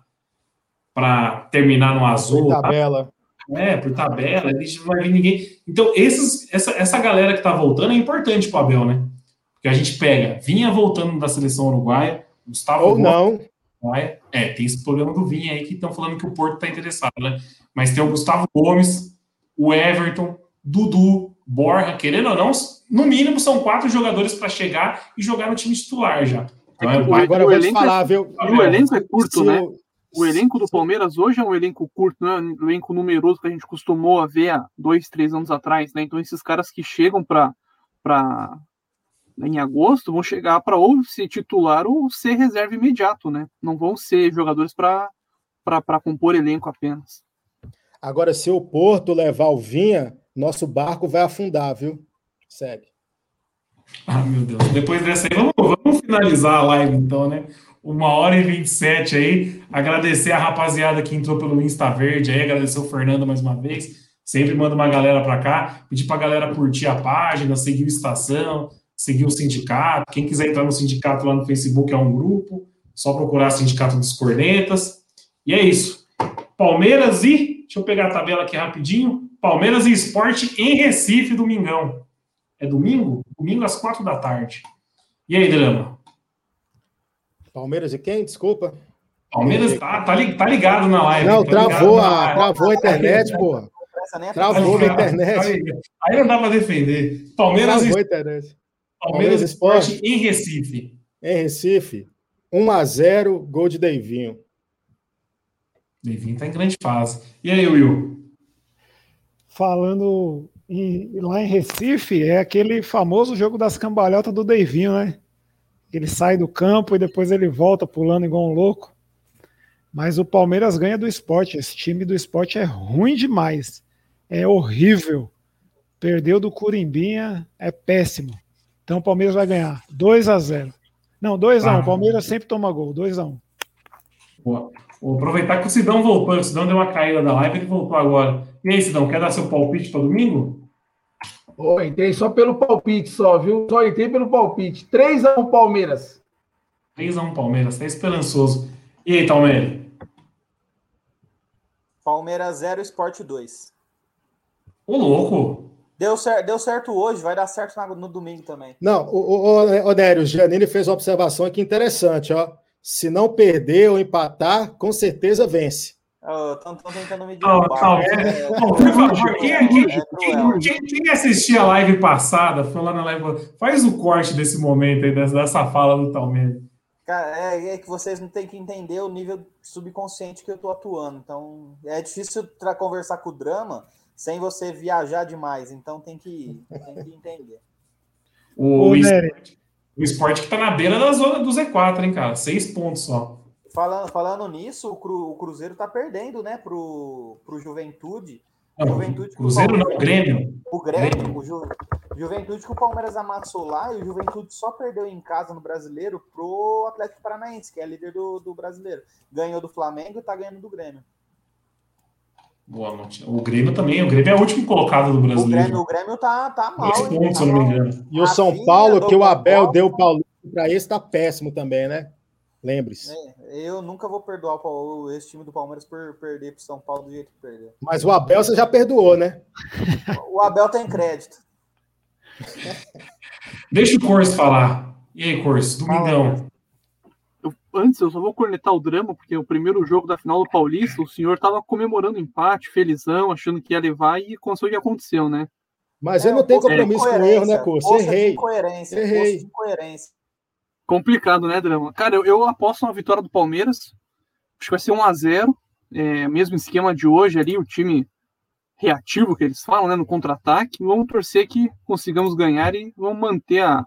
terminar no azul. Foi tá? tabela. É, por tabela, a gente não vai vir ninguém. Então, esses, essa, essa galera que tá voltando é importante pro Abel, né? Porque a gente pega, vinha voltando da seleção uruguaia, Gustavo Ou não. Uruguaia. É, tem esse problema do Vinha aí que estão falando que o Porto tá interessado, né? Mas tem o Gustavo Gomes, o Everton, Dudu, Borja, querendo ou não, no mínimo são quatro jogadores para chegar e jogar no time titular já. Então, é, O- Agora eu vou te elenco é- falar, viu? E o elenco é curto, Se né? o- O elenco do Palmeiras hoje é um elenco curto, não é um elenco numeroso que a gente costumou a ver há dois, três anos atrás, né? Então esses caras que chegam para para em agosto vão chegar para ou ser titular ou ser reserva imediato, né? Não vão ser jogadores para para compor elenco apenas. Agora, se o Porto levar o Vinha, nosso barco vai afundar, viu? Segue. Ah, meu Deus. Depois dessa aí, vamos, vamos finalizar a live então, né? Uma hora e 27 aí. Agradecer a rapaziada que entrou pelo Insta Verde aí, agradecer o Fernando mais uma vez. Sempre manda uma galera para cá. Pedir para a galera curtir a página, seguir o Estação, seguir o sindicato. Quem quiser entrar no sindicato lá no Facebook é um grupo. Só procurar Sindicato dos Cornetas. E é isso. Palmeiras e. Deixa eu pegar a tabela aqui rapidinho. Palmeiras e Esporte em Recife, domingão. É domingo? Domingo às quatro da tarde. E aí, Drama? Palmeiras e quem? Desculpa. Palmeiras tá, tá, tá ligado na live. Não, tá travou na a, live. travou a internet, porra. Essa nem é Travou ligado, internet. Aí não dá pra defender. Palmeiras, Travou e a internet. Palmeiras Palmeiras Esporte em Recife. Em Recife, 1x0, gol de Deivinho. Devinho tá em grande fase. E aí, Will? Falando em- lá em Recife, é aquele famoso jogo das cambalhotas do Deivinho, né? Ele sai do campo e depois ele volta pulando igual um louco. Mas o Palmeiras ganha do esporte. Esse time do esporte é ruim demais. É horrível. Perdeu do Curimbinha, é péssimo. Então o Palmeiras vai ganhar 2 a 0 Não, 2 a 1 um. O Palmeiras sempre toma gol, 2 a 1 um. Boa. Vou aproveitar que o Sidão voltou. O Sidão deu uma caída da live ele voltou agora. E aí, Sidão, quer dar seu palpite para domingo? Oh, entrei só pelo palpite, só, viu? Só entrei pelo palpite. 3x1 Palmeiras. 3x1 Palmeiras, tá esperançoso. E aí, Palmeiras? Palmeiras 0, Sport 2. Ô, louco! Deu, cer deu certo hoje, vai dar certo no domingo também. Não, o, o, o Nério, o Janine fez uma observação aqui interessante, ó. Se não perder ou empatar, com certeza vence. Estão oh, tentando me derrubar. quem, assistiu a live passada, foi lá na live, faz o corte desse momento aí, dessa fala do Talmere. Cara, é, é, que vocês não têm que entender o nível subconsciente que eu tô atuando. Então, é difícil para conversar com o drama sem você viajar demais. Então, tem que, tem que entender. O, o, esporte, o esporte que tá na beira da zona do Z4, hein, cara? Seis pontos só. Falando, falando nisso, o, Cru, o Cruzeiro tá perdendo, né, pro, pro Juventude. Não, Juventude Cruzeiro não, o Grêmio. O Grêmio, Grêmio. O Ju, Juventude que o Palmeiras amassou lá e o Juventude só perdeu em casa no Brasileiro pro Atlético Paranaense, que é líder do, do Brasileiro. Ganhou do Flamengo e tá ganhando do Grêmio. Boa noite. O Grêmio também, o Grêmio é o último colocado do Brasileiro. O Grêmio, o Grêmio tá, tá mal. Dois pontos, tá se eu não me engano. E o São Paulo, que o Abel deu o Paulo para esse, tá péssimo também, né? Lembre-se. É, eu nunca vou perdoar o, esse time do Palmeiras por perder para São Paulo do jeito que perdeu. Mas o Abel você já perdoou, né? O Abel tem crédito. Deixa o Corso falar. E aí, Corso, domingão. Eu, antes, eu só vou cornetar o drama, porque o primeiro jogo da final do Paulista, o senhor estava comemorando o empate, felizão, achando que ia levar, e aconteceu o que aconteceu, né? Mas é, eu não tenho compromisso com o erro, né, Corso? Errei. Incoerência, Errei. Incoerência. Complicado, né, Drama? Cara, eu, eu aposto uma vitória do Palmeiras. Acho que vai ser 1 a 0 é, Mesmo esquema de hoje ali, o time reativo que eles falam, né, no contra-ataque. Vamos torcer que consigamos ganhar e vamos manter a,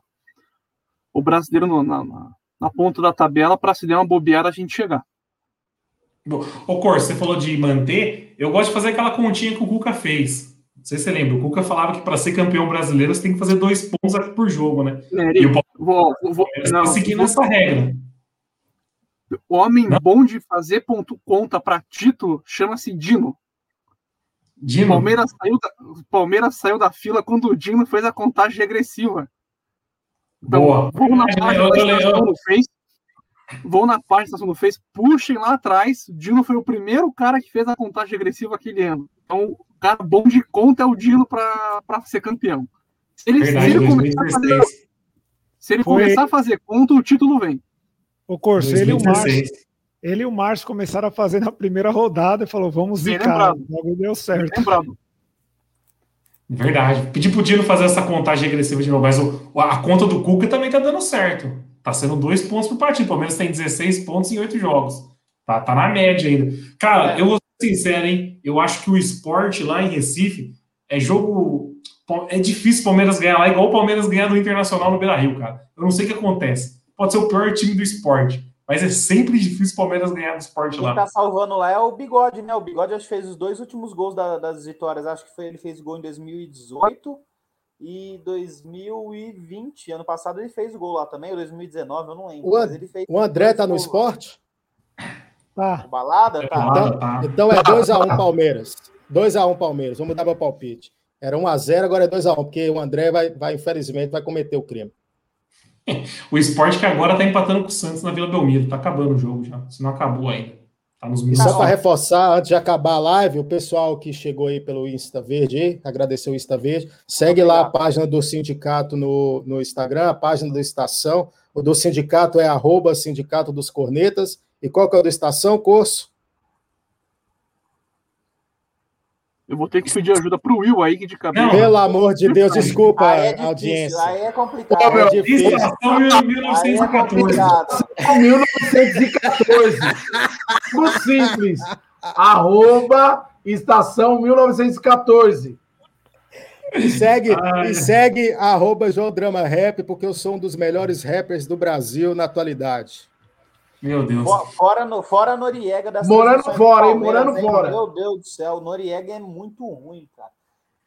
o brasileiro no, na, na, na, ponta da tabela para se der uma bobeada a gente chegar. Ô, Cor, você falou de manter. Eu gosto de fazer aquela continha que o Cuca fez. Não sei se você lembra, o Cuca falava que para ser campeão brasileiro você tem que fazer dois pontos por jogo, né? É, e o vou, vou, não, seguindo essa regra. O homem não? bom de fazer ponto conta para título chama-se Dino. Dino. Palmeiras saiu, da, Palmeiras saiu da fila quando o Dino fez a contagem regressiva. Então, Boa. vou na página da estação do Face, vou na página da estação do Face, puxem lá atrás. Dino foi o primeiro cara que fez a contagem regressiva aquele ano. Então, cara bom de conta é o Dino para ser campeão. Se ele, Verdade, se ele começar, a fazer, se ele começar a fazer conta, o título vem. O Corso, ele e o Márcio. Ele e o Márcio começaram a fazer na primeira rodada e falou: vamos zicar. Logo deu certo. Lembrado. Verdade. Pedi pro Dino fazer essa contagem regressiva de novo, mas o, a conta do Cuca também tá dando certo. Tá sendo dois pontos por partida. Pelo menos tem 16 pontos em oito jogos. Tá, tá na média ainda. Cara, é. eu vou sincero, hein? Eu acho que o esporte lá em Recife é jogo. É difícil o Palmeiras ganhar lá, igual o Palmeiras ganhar do Internacional no Beira Rio, cara. Eu não sei o que acontece. Pode ser o pior time do esporte, mas é sempre difícil o Palmeiras ganhar do esporte lá. Quem tá salvando lá é o Bigode, né? O Bigode acho que fez os dois últimos gols da, das vitórias. Acho que foi, ele fez gol em 2018 e 2020. Ano passado ele fez o gol lá também, ou 2019, eu não lembro. O, And... o André tá no esporte? Tá. Balada? Tá. Então, tá. então é 2x1 um Palmeiras. 2x1 um Palmeiras. Vamos dar meu palpite. Era 1x0, agora é 2x1, porque o André vai, vai, infelizmente, vai cometer o crime. o esporte que agora tá empatando com o Santos na Vila Belmiro. Tá acabando o jogo já. Se não acabou ainda. Tá nos e só para reforçar, antes de acabar a live, o pessoal que chegou aí pelo Insta Verde, aí, agradeceu o Insta Verde, segue lá a página do sindicato no, no Instagram, a página da estação. O do sindicato é arroba sindicato dos cornetas. E qual que é o da estação, Curso? Eu vou ter que pedir ajuda pro Will aí de cabeça. Pelo amor de Deus, desculpa a é audiência. Aí é complicado. Pô, é difícil. Estação 1914. É 1914. Muito simples. Arroba estação 1914. E segue, e segue arroba João Drama Rap, porque eu sou um dos melhores rappers do Brasil na atualidade. Meu Deus. Fora, no, fora Noriega das Morando fora, hein? Morando fora. Meu Deus do céu, o Noriega é muito ruim, cara.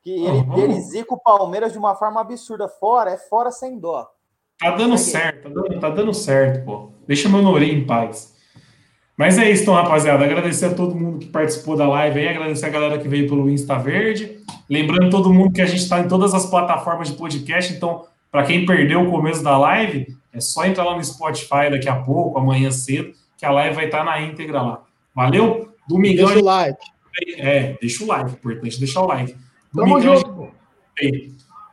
Que ele, uhum. ele zica o Palmeiras de uma forma absurda. Fora, é fora sem dó. Tá dando certo, tá dando, tá dando certo, pô. Deixa meu Nori em paz. Mas é isso, então, rapaziada. Agradecer a todo mundo que participou da live aí, agradecer a galera que veio pelo Insta Verde. Lembrando todo mundo que a gente está em todas as plataformas de podcast, então, para quem perdeu o começo da live, é só entrar lá no Spotify daqui a pouco, amanhã cedo, que a live vai estar na íntegra lá. Valeu? Domingão. Deixa o like. É, deixa o like, importante deixar o like. Tamo junto.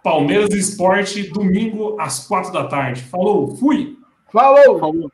Palmeiras Esporte, domingo às quatro da tarde. Falou, fui! Falou! Falou.